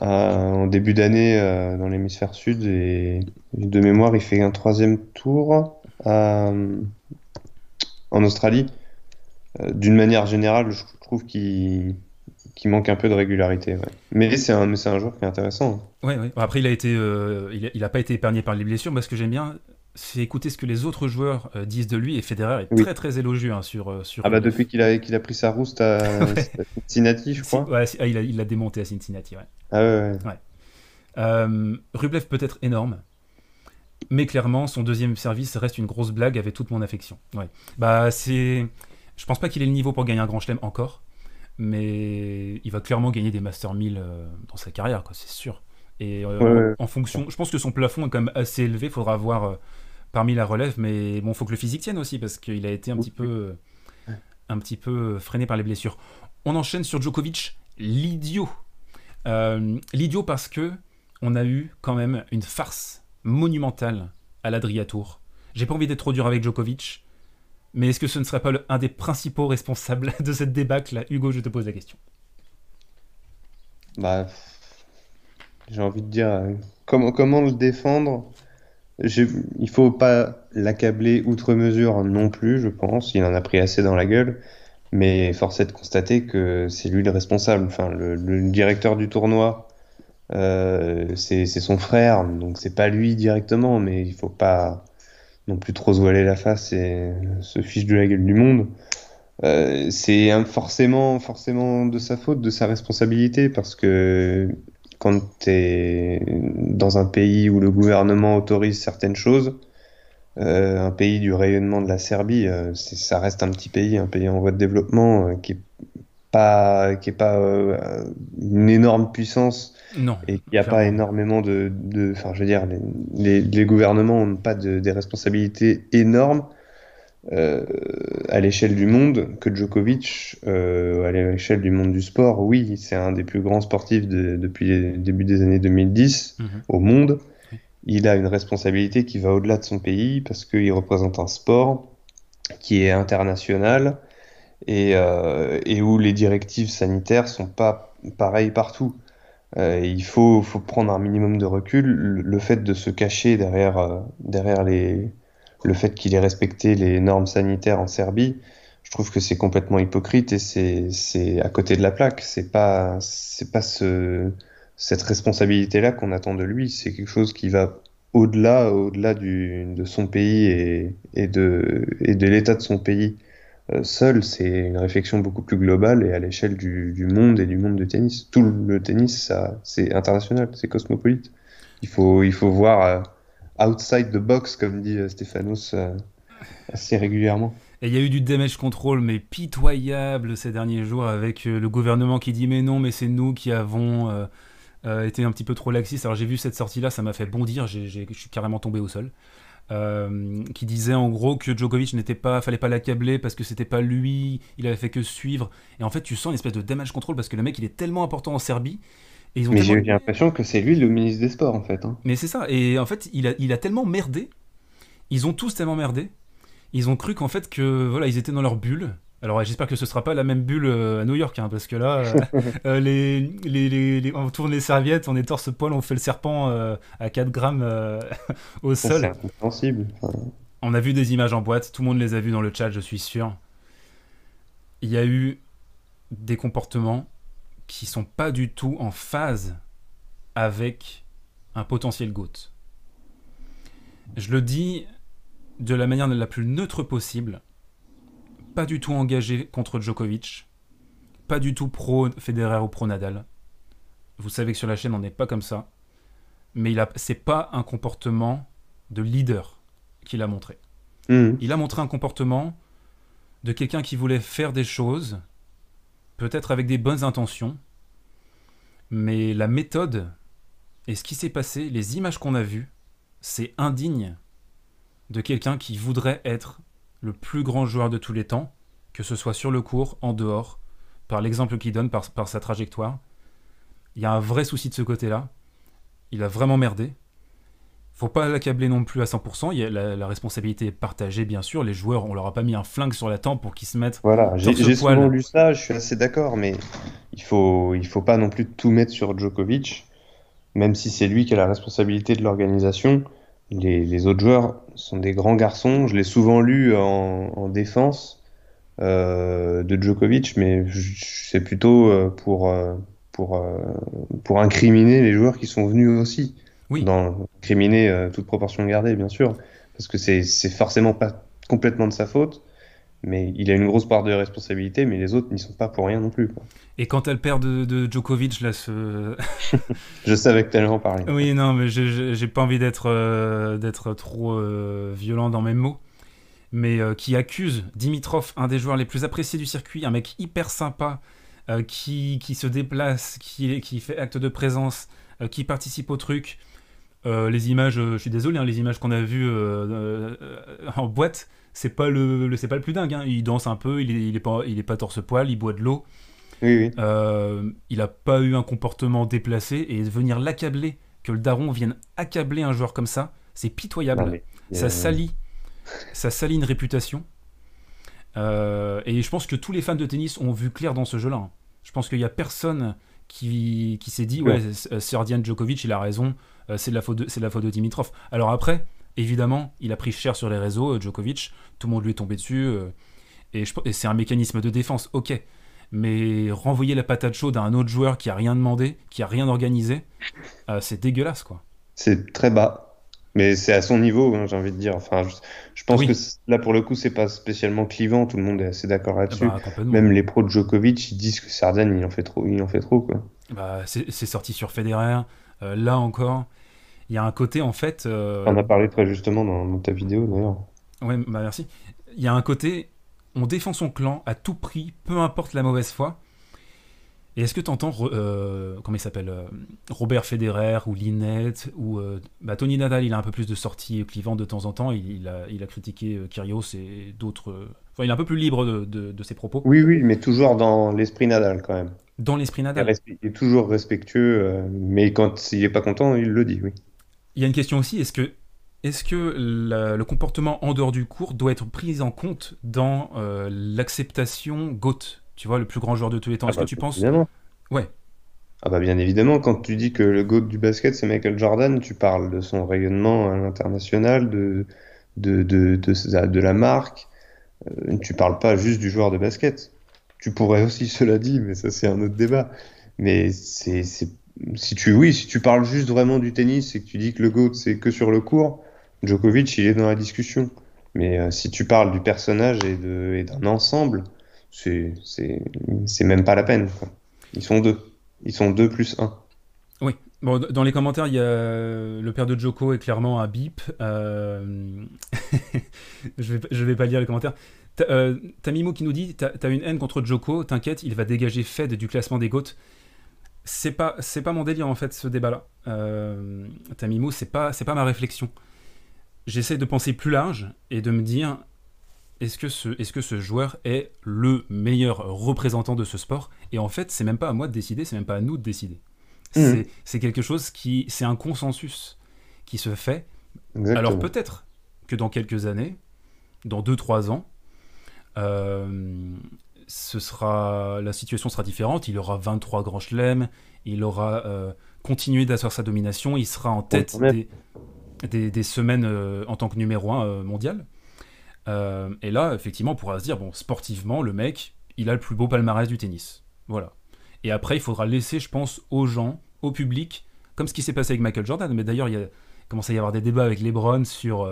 en début d'année euh, dans l'hémisphère sud et de mémoire, il fait un troisième tour en Australie. D'une manière générale, je trouve qu'il qui manque un peu de régularité. Mais c'est un, un joueur qui est intéressant. Ouais, ouais. Après, il a été, euh, il, a, pas été épargné par les blessures. Moi, ce que j'aime bien, c'est écouter ce que les autres joueurs euh, disent de lui. Et Federer est très très élogieux hein, sur, euh, sur. Ah bah depuis qu'il a, qu'il a pris sa rouste à, [laughs] Cincinnati, je crois. Ouais, ah, il l'a démonté à Cincinnati, ouais. Ah ouais. ouais. Rublev peut être énorme. Mais clairement, son deuxième service reste une grosse blague avec toute mon affection. Ouais. Bah, c'est. Je pense pas qu'il ait le niveau pour gagner un grand chelem encore. Mais il va clairement gagner des Master 1000 euh, dans sa carrière, quoi, c'est sûr. Et euh, en, fonction. Je pense que son plafond est quand même assez élevé. Il faudra voir euh, parmi la relève. Mais bon, il faut que le physique tienne aussi parce qu'il a été un petit peu. un petit peu freiné par les blessures. On enchaîne sur Djokovic, l'idiot. l'idiot parce que on a eu quand même une farce monumentale à l'Adria Tour. J'ai pas envie d'être trop dur avec Djokovic, mais est-ce que ce ne serait pas un des principaux responsables [laughs] de cette débâcle Hugo, je te pose la question. Bah, j'ai envie de dire, euh, comment, le défendre? Il faut pas l'accabler outre mesure non plus, je pense. Il en a pris assez dans la gueule. Mais force est de constater que c'est lui le responsable. Enfin, le directeur du tournoi euh, c'est son frère, donc c'est pas lui directement, mais il faut pas non plus trop se voiler la face et se fiche de la gueule du monde. Euh, c'est forcément, forcément de sa faute, de sa responsabilité, parce que quand tu es dans un pays où le gouvernement autorise certaines choses, euh, un pays du rayonnement de la Serbie, ça reste un petit pays, un pays en voie de développement qui est pas, qui est pas une énorme puissance non. Et il n'y a pas énormément de. Enfin, je veux dire, les, les, gouvernements n'ont pas de, des responsabilités énormes euh, à l'échelle du monde que Djokovic, euh, à l'échelle du monde du sport. Oui, c'est un des plus grands sportifs depuis le début des années 2010 mhm. au monde. Il a une responsabilité qui va au-delà de son pays parce qu'il représente un sport qui est international et, euh, et où les directives sanitaires sont pas pareilles partout. Euh, il faut, prendre un minimum de recul. Le, fait de se cacher derrière, euh, derrière les, le fait qu'il ait respecté les normes sanitaires en Serbie, je trouve que c'est complètement hypocrite et c'est à côté de la plaque. C'est pas, pas ce, cette responsabilité-là qu'on attend de lui. C'est quelque chose qui va au-delà, au-delà de son pays et, et de, et de l'état de son pays. Euh, seul, c'est une réflexion beaucoup plus globale et à l'échelle du, monde et du monde du tennis. Tout le tennis, c'est international, c'est cosmopolite. Il faut, il faut voir euh, outside the box, comme dit euh, Stéphanos assez régulièrement. Et il y a eu du damage control, mais pitoyable ces derniers jours, avec le gouvernement qui dit mais non, mais c'est nous qui avons été un petit peu trop laxistes. Alors j'ai vu cette sortie-là, ça m'a fait bondir, je suis carrément tombé au sol. Euh, qui disait en gros que Djokovic n'était pas, fallait pas l'accabler parce que c'était pas lui, il avait fait que suivre. Et en fait, tu sens une espèce de damage control parce que le mec il est tellement important en Serbie. Et ils ont Mais j'ai l'impression que c'est lui le ministre des Sports en fait. Hein. Mais c'est ça. Et en fait, il a, il a tellement merdé. Ils ont tous tellement merdé. Ils ont cru qu'en fait que voilà, ils étaient dans leur bulle alors j'espère que ce sera pas la même bulle euh, à New York, hein, parce que là, euh, [laughs] euh, les, les, les, on tourne les serviettes, on est torse-poil, on fait le serpent à 4 grammes [laughs] au sol. C'est. On a vu des images en boîte, tout le monde les a vues dans le chat, je suis sûr. Il y a eu des comportements qui sont pas du tout en phase avec un potentiel GOAT. Je le dis de la manière la plus neutre possible pas du tout engagé contre Djokovic, pas du tout pro Federer ou pro Nadal. Vous savez que sur la chaîne on n'est pas comme ça, mais il a, c'est pas un comportement de leader qu'il a montré. Hmm. Il a montré un comportement de quelqu'un qui voulait faire des choses, peut-être avec des bonnes intentions, mais la méthode et ce qui s'est passé, les images qu'on a vues, c'est indigne de quelqu'un qui voudrait être le plus grand joueur de tous les temps, que ce soit sur le court, en dehors, par l'exemple qu'il donne, par, sa trajectoire. Il y a un vrai souci de ce côté-là. Il a vraiment merdé. Faut pas l'accabler non plus à 100%. Il y a la, responsabilité est partagée, bien sûr. Les joueurs, on leur a pas mis un flingue sur la tempe pour qu'ils se mettent. Voilà, j'ai souvent lu ça, je suis assez d'accord, mais il faut, il faut pas non plus tout mettre sur Djokovic, même si c'est lui qui a la responsabilité de l'organisation les, autres joueurs sont des grands garçons. Je l'ai souvent lu en, défense euh, de Djokovic, mais c'est plutôt euh, pour, euh, pour, pour incriminer les joueurs qui sont venus aussi. Oui. Dans, incriminer toute proportion gardée, bien sûr, parce que c'est forcément pas complètement de sa faute. Mais il a une grosse part de responsabilité, mais les autres n'y sont pas pour rien non plus. Et quant à le père de, Djokovic, là, ce... [laughs] je savais que tu allais en parler. Oui, non, mais j'ai pas envie d'être euh, d'être trop euh, violent dans mes mots, mais euh, qui accuse Dimitrov, un des joueurs les plus appréciés du circuit, un mec hyper sympa, qui, qui, se déplace, qui, qui fait acte de présence, qui participe au truc. les images, je suis désolé, hein, les images qu'on a vues en boîte, c'est pas le, c'est pas le plus dingue. Hein. Il danse un peu, il est, il est pas, il est pas torse poil, il boit de l'eau. Oui, euh, il a pas eu un comportement déplacé et venir l'accabler, que le daron vienne accabler un joueur comme ça, c'est pitoyable. ça salit, ça salit une réputation. Euh, et je pense que tous les fans de tennis ont vu clair dans ce jeu-là. Hein. Je pense qu'il y a personne qui, qui s'est dit ouais, Serdian Djokovic, il a raison, euh, c'est de la faute de, c'est la faute de Dimitrov. Alors après, Évidemment, il a pris cher sur les réseaux, euh, Djokovic, tout le monde lui est tombé dessus, euh, et, c'est un mécanisme de défense, ok. Mais renvoyer la patate chaude à un autre joueur qui a rien demandé, qui a rien organisé, euh, c'est dégueulasse, quoi. C'est très bas. Mais c'est à son niveau, hein, j'ai envie de dire. Enfin, je, pense que là, pour le coup, c'est pas spécialement clivant. Tout le monde est assez d'accord là-dessus. Bah, Même les pros de Djokovic, ils disent que Sardan, il en fait trop. Il en fait trop, quoi. Bah, c'est sorti sur Federer. là encore, il y a un côté en fait. Euh, on a parlé très justement dans, ta vidéo d'ailleurs. Ouais, bah merci. Il y a un côté, on défend son clan à tout prix, peu importe la mauvaise foi. Et est-ce que tu entends, euh, comment il s'appelle, euh, Robert Federer ou Linette ou bah, Tony Nadal, il a un peu plus de sorties clivantes de temps en temps. Il, a, il a, critiqué Kyrgios et d'autres. Enfin, il est un peu plus libre de, de, ses propos. Oui, oui, mais toujours dans l'esprit Nadal quand même. Dans l'esprit Nadal. Il est toujours respectueux, mais quand il est pas content, il le dit, oui. Il y a une question aussi, est-ce que, est que le comportement en dehors du cours doit être pris en compte dans euh, l'acceptation GOAT Tu vois, le plus grand joueur de tous les temps? Ah est-ce que bah, tu penses Évidemment. Ouais. Ah bah bien évidemment, quand tu dis que le GOAT du basket, c'est Michael Jordan, tu parles de son rayonnement à l'international, de, de, de, de, la marque. Euh, tu parles pas juste du joueur de basket. Tu pourrais aussi, cela dit, mais ça c'est un autre débat. Mais c'est si tu, oui, si tu parles juste vraiment du tennis et que tu dis que le GOAT c'est que sur le court, Djokovic il est dans la discussion. Mais euh, si tu parles du personnage et d'un ensemble, c'est même pas la peine. Ils sont deux. Ils sont deux plus un. Oui. Bon, dans les commentaires, il y a le père de Joko est clairement un bip. Euh, [laughs] je, vais, je vais pas lire les commentaires. Euh, Tamimo qui nous dit T'as as une haine contre Joko, t'inquiète, il va dégager Fed du classement des GOAT c'est pas c'est pas mon délire en fait ce débat là euh, Tamimo c'est pas c'est pas ma réflexion. J'essaie de penser plus large et de me dire est-ce que ce est-ce que ce joueur est le meilleur représentant de ce sport? Et en fait c'est même pas à moi de décider c'est même pas à nous de décider. Mmh. c'est quelque chose qui c'est un consensus qui se fait. Alors peut-être que dans quelques années dans 2-3 ans euh, ce sera, la situation sera différente. Il aura 23 grands chelems, il aura euh, continué d'asseoir sa domination, il sera en tête des, des, semaines euh, en tant que numéro 1 euh, mondial. et là, effectivement, on pourra se dire, bon, sportivement, le mec, il a le plus beau palmarès du tennis. Voilà. Et après, il faudra laisser, je pense, aux gens, au public, comme ce qui s'est passé avec Michael Jordan. Mais d'ailleurs, il, commence à y avoir des débats avec LeBron sur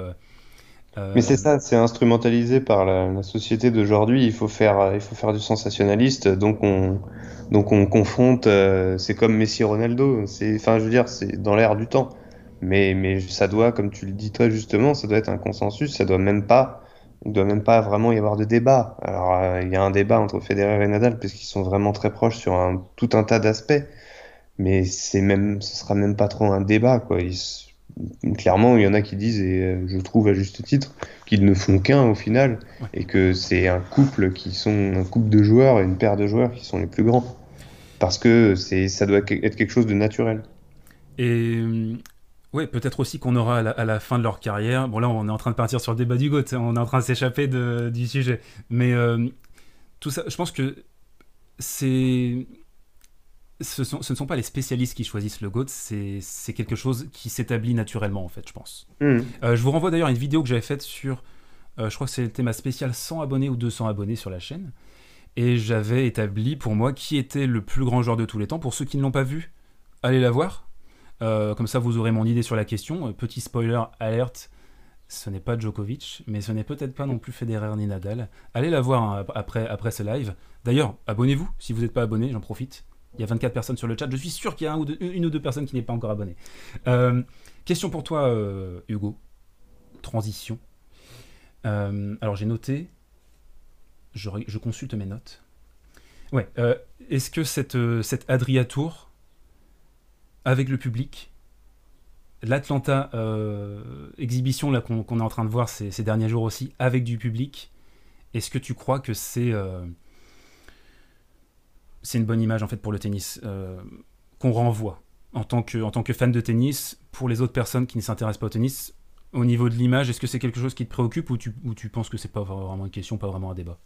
Mais c'est ça, c'est instrumentalisé par la, société d'aujourd'hui. Il faut faire, il faut faire du sensationnaliste. Donc on, donc on confronte. Euh, c'est comme Messi, Ronaldo. C'est, enfin, je veux dire, c'est dans l'air du temps. Mais, mais ça doit, comme tu le dis toi justement, ça doit être un consensus. Ça doit même pas, il doit même pas vraiment y avoir de débat. Alors euh, il y a un débat entre Federer et Nadal parce qu'ils sont vraiment très proches sur un, tout un tas d'aspects. Mais c'est même, ce sera même pas trop un débat quoi. Clairement, il y en a qui disent, et euh, je trouve à juste titre, qu'ils ne font qu'un au final, et que c'est un couple qui sont un couple de joueurs et une paire de joueurs qui sont les plus grands, parce que c'est ça doit être quelque chose de naturel. Et euh, ouais, peut-être aussi qu'on aura à la, fin de leur carrière. Bon là, on est en train de partir sur le débat du GOAT, on est en train de s'échapper du sujet, mais euh, tout ça, je pense que c'est ce, ne sont pas les spécialistes qui choisissent le GOAT, c'est quelque chose qui s'établit naturellement, en fait, je pense. Hmm. Euh, je vous renvoie d'ailleurs à une vidéo que j'avais faite sur, euh, je crois que c'était ma spéciale 100 abonnés ou 200 abonnés sur la chaîne, et j'avais établi pour moi qui était le plus grand joueur de tous les temps. Pour ceux qui ne l'ont pas vu, allez la voir. Euh, comme ça, vous aurez mon idée sur la question. Petit spoiler alerte, ce n'est pas Djokovic, mais ce n'est peut-être pas non plus Federer ni Nadal. Allez la voir hein, après, après ce live. D'ailleurs, abonnez-vous si vous n'êtes pas abonné, j'en profite. Il y a 24 personnes sur le chat. Je suis sûr qu'il y a une ou deux personnes qui n'est pas encore abonné. Euh, question pour toi, euh, Hugo. Transition. Euh, alors j'ai noté. Je, consulte mes notes. Ouais. Est-ce que cette, cette Adria Tour, avec le public, l'Atlanta exhibition qu'on est en train de voir ces, derniers jours aussi, avec du public, est-ce que tu crois que c'est c'est une bonne image en fait pour le tennis euh, qu'on renvoie en tant, que, en tant que fan de tennis pour les autres personnes qui ne s'intéressent pas au tennis. Au niveau de l'image, est-ce que c'est quelque chose qui te préoccupe ou tu, ou tu penses que c'est pas vraiment une question, pas vraiment un débat?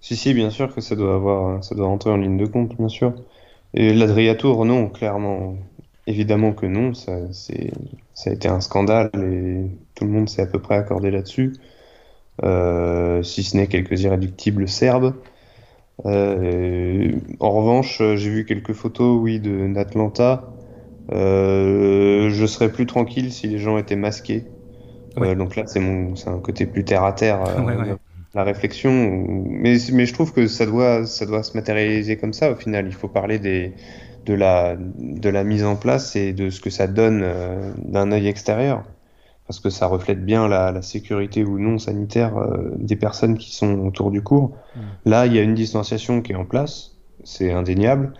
Si, si, bien sûr que ça doit, avoir, ça doit rentrer en ligne de compte, bien sûr. Et l'Adriatour, non, clairement, évidemment que non. Ça, ça a été un scandale et tout le monde s'est à peu près accordé là-dessus. Euh, si ce n'est quelques irréductibles serbes. Euh, en revanche, euh, j'ai vu quelques photos, oui, d'Atlanta. Euh, je serais plus tranquille si les gens étaient masqués. donc là, c'est mon, c'est un côté plus terre à terre. La réflexion, mais, mais je trouve que ça doit, ça doit se matérialiser comme ça. Au final, il faut parler des, de la, de la mise en place et de ce que ça donne d'un œil extérieur parce que ça reflète bien la, sécurité ou non sanitaire euh, des personnes qui sont autour du cours. Mm. Là, il y a une distanciation qui est en place, c'est indéniable.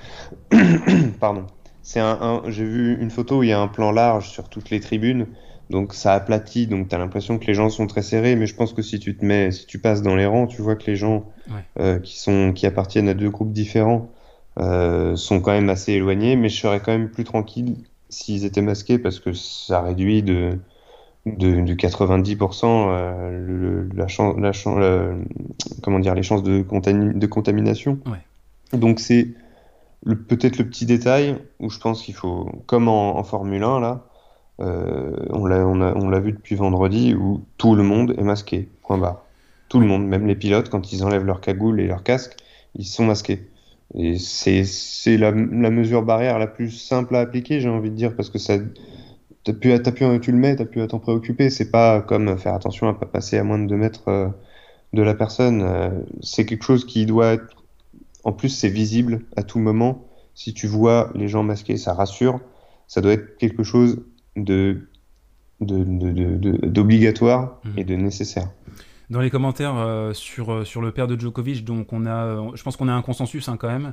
[coughs] Pardon. C'est un, J'ai vu une photo où il y a un plan large sur toutes les tribunes, donc ça aplatit, donc tu as l'impression que les gens sont très serrés, mais je pense que si tu te mets, si tu passes dans les rangs, tu vois que les gens euh, qui, sont, qui appartiennent à deux groupes différents euh, sont quand même assez éloignés, mais je serais quand même plus tranquille s'ils étaient masqués parce que ça réduit de de, de 90% euh, la comment dire, les chances de, de contamination. Donc c'est peut-être le petit détail où je pense qu'il faut, comme en, Formule 1 là, euh, on l'a on on vu depuis vendredi où tout le monde est masqué. Point barre. Tout le monde, même les pilotes, quand ils enlèvent leur cagoule et leur casque, ils sont masqués. Et c'est la, la mesure barrière la plus simple à appliquer, j'ai envie de dire, parce que ça, t'as pu, as pu, tu le mets, t'as pu t'en préoccuper. C'est pas comme faire attention à pas passer à moins de 2 mètres euh, de la personne. Euh, c'est quelque chose qui doit être. En plus, c'est visible à tout moment. Si tu vois les gens masqués, ça rassure. Ça doit être quelque chose de d'obligatoire de, de, mmh. et de nécessaire. Dans les commentaires euh, sur, sur le père de Djokovic, donc on a, je pense qu'on a un consensus hein, quand même.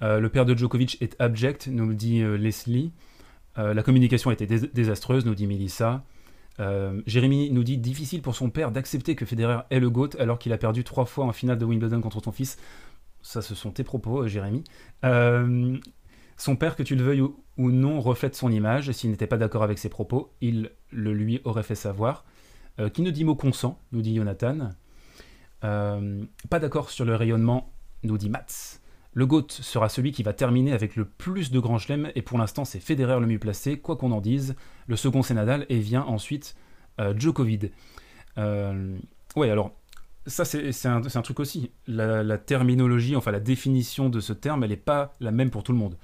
le père de Djokovic est abject, nous le dit Leslie. Euh, la communication été désastreuse, nous dit Melissa. Euh, Jérémy nous dit difficile pour son père d'accepter que Federer est le GOAT alors qu'il a perdu trois fois en finale de Wimbledon contre son fils. Ça, ce sont tes propos, euh, Jérémy. son père, que tu le veuilles ou, non, reflète son image. S'il n'était pas d'accord avec ses propos, il le lui aurait fait savoir. qui ne dit mot consent, nous dit Jonathan. pas d'accord sur le rayonnement, nous dit Mats. Le GOAT sera celui qui va terminer avec le plus de grands chelems, et pour l'instant c'est Federer le mieux placé, quoi qu'on en dise. Le second c'est Nadal, et vient ensuite euh, Djokovic. Euh, ouais, alors, ça c'est un, truc aussi. La, terminologie, enfin la définition de ce terme, elle n'est pas la même pour tout le monde.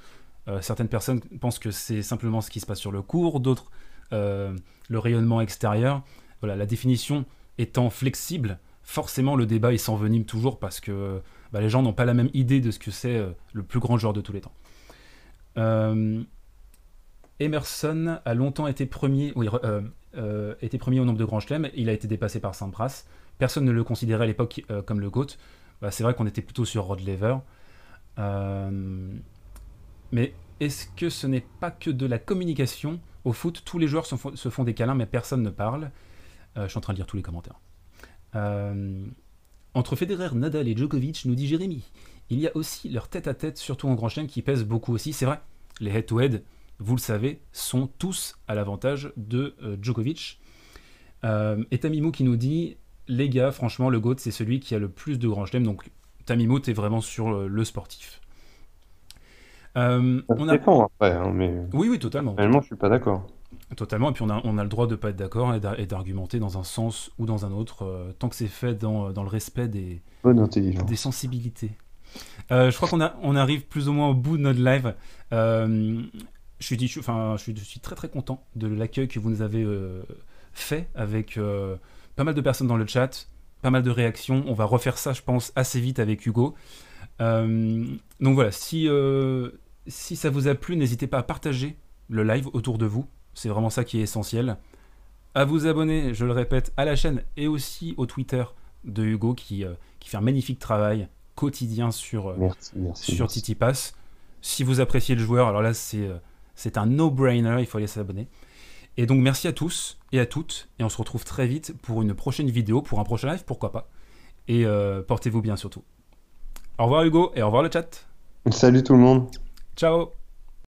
Euh, certaines personnes pensent que c'est simplement ce qui se passe sur le cours, d'autres le rayonnement extérieur. Voilà, la définition étant flexible, forcément le débat il s'envenime toujours parce que bah, les gens n'ont pas la même idée de ce que c'est euh, le plus grand joueur de tous les temps. Euh, Emerson a longtemps été premier, oui, euh, été premier au nombre de grands chelems. Il a été dépassé par Sampras. Personne ne le considérait à l'époque comme le GOAT. Bah, c'est vrai qu'on était plutôt sur Rod Lever. mais est-ce que ce n'est pas que de la communication? Au foot, tous les joueurs se font, se font des câlins, mais personne ne parle. je suis en train de lire tous les commentaires. Entre Federer, Nadal et Djokovic, nous dit Jérémy, il y a aussi leur tête-à-tête, surtout en grand chelem, qui pèse beaucoup aussi. C'est vrai, les head-to-head, vous le savez, sont tous à l'avantage de euh, Djokovic. Euh, et Tamimou qui nous dit, les gars, franchement, le GOAT, c'est celui qui a le plus de grand chelem. Donc Tamimou, t'es vraiment sur le, sportif. Euh, on a... après, hein, mais... Oui, oui, totalement. Finalement, je suis pas d'accord. Totalement, et puis on a, on a le droit de ne pas être d'accord et d'argumenter dans un sens ou dans un autre, euh, tant que c'est fait dans, dans, le respect des, des sensibilités. Euh, je crois qu'on on arrive plus ou moins au bout de notre live. Euh, je, suis, enfin, je, suis, je, suis, très très content de l'accueil que vous nous avez fait avec pas mal de personnes dans le chat, pas mal de réactions. On va refaire ça, je pense, assez vite avec Hugo. donc voilà, si, si ça vous a plu, n'hésitez pas à partager le live autour de vous. C'est vraiment ça qui est essentiel. À vous abonner, je le répète, à la chaîne et aussi au Twitter de Hugo qui, qui fait un magnifique travail quotidien sur, euh, sur Titi Pass. Si vous appréciez le joueur, alors là c'est euh, c'est un no-brainer, il faut aller s'abonner. Et donc merci à tous et à toutes, et on se retrouve très vite pour une prochaine vidéo, pour un prochain live, pourquoi pas. Et euh, portez-vous bien surtout. Au revoir Hugo, et au revoir le chat. Salut tout le monde. Ciao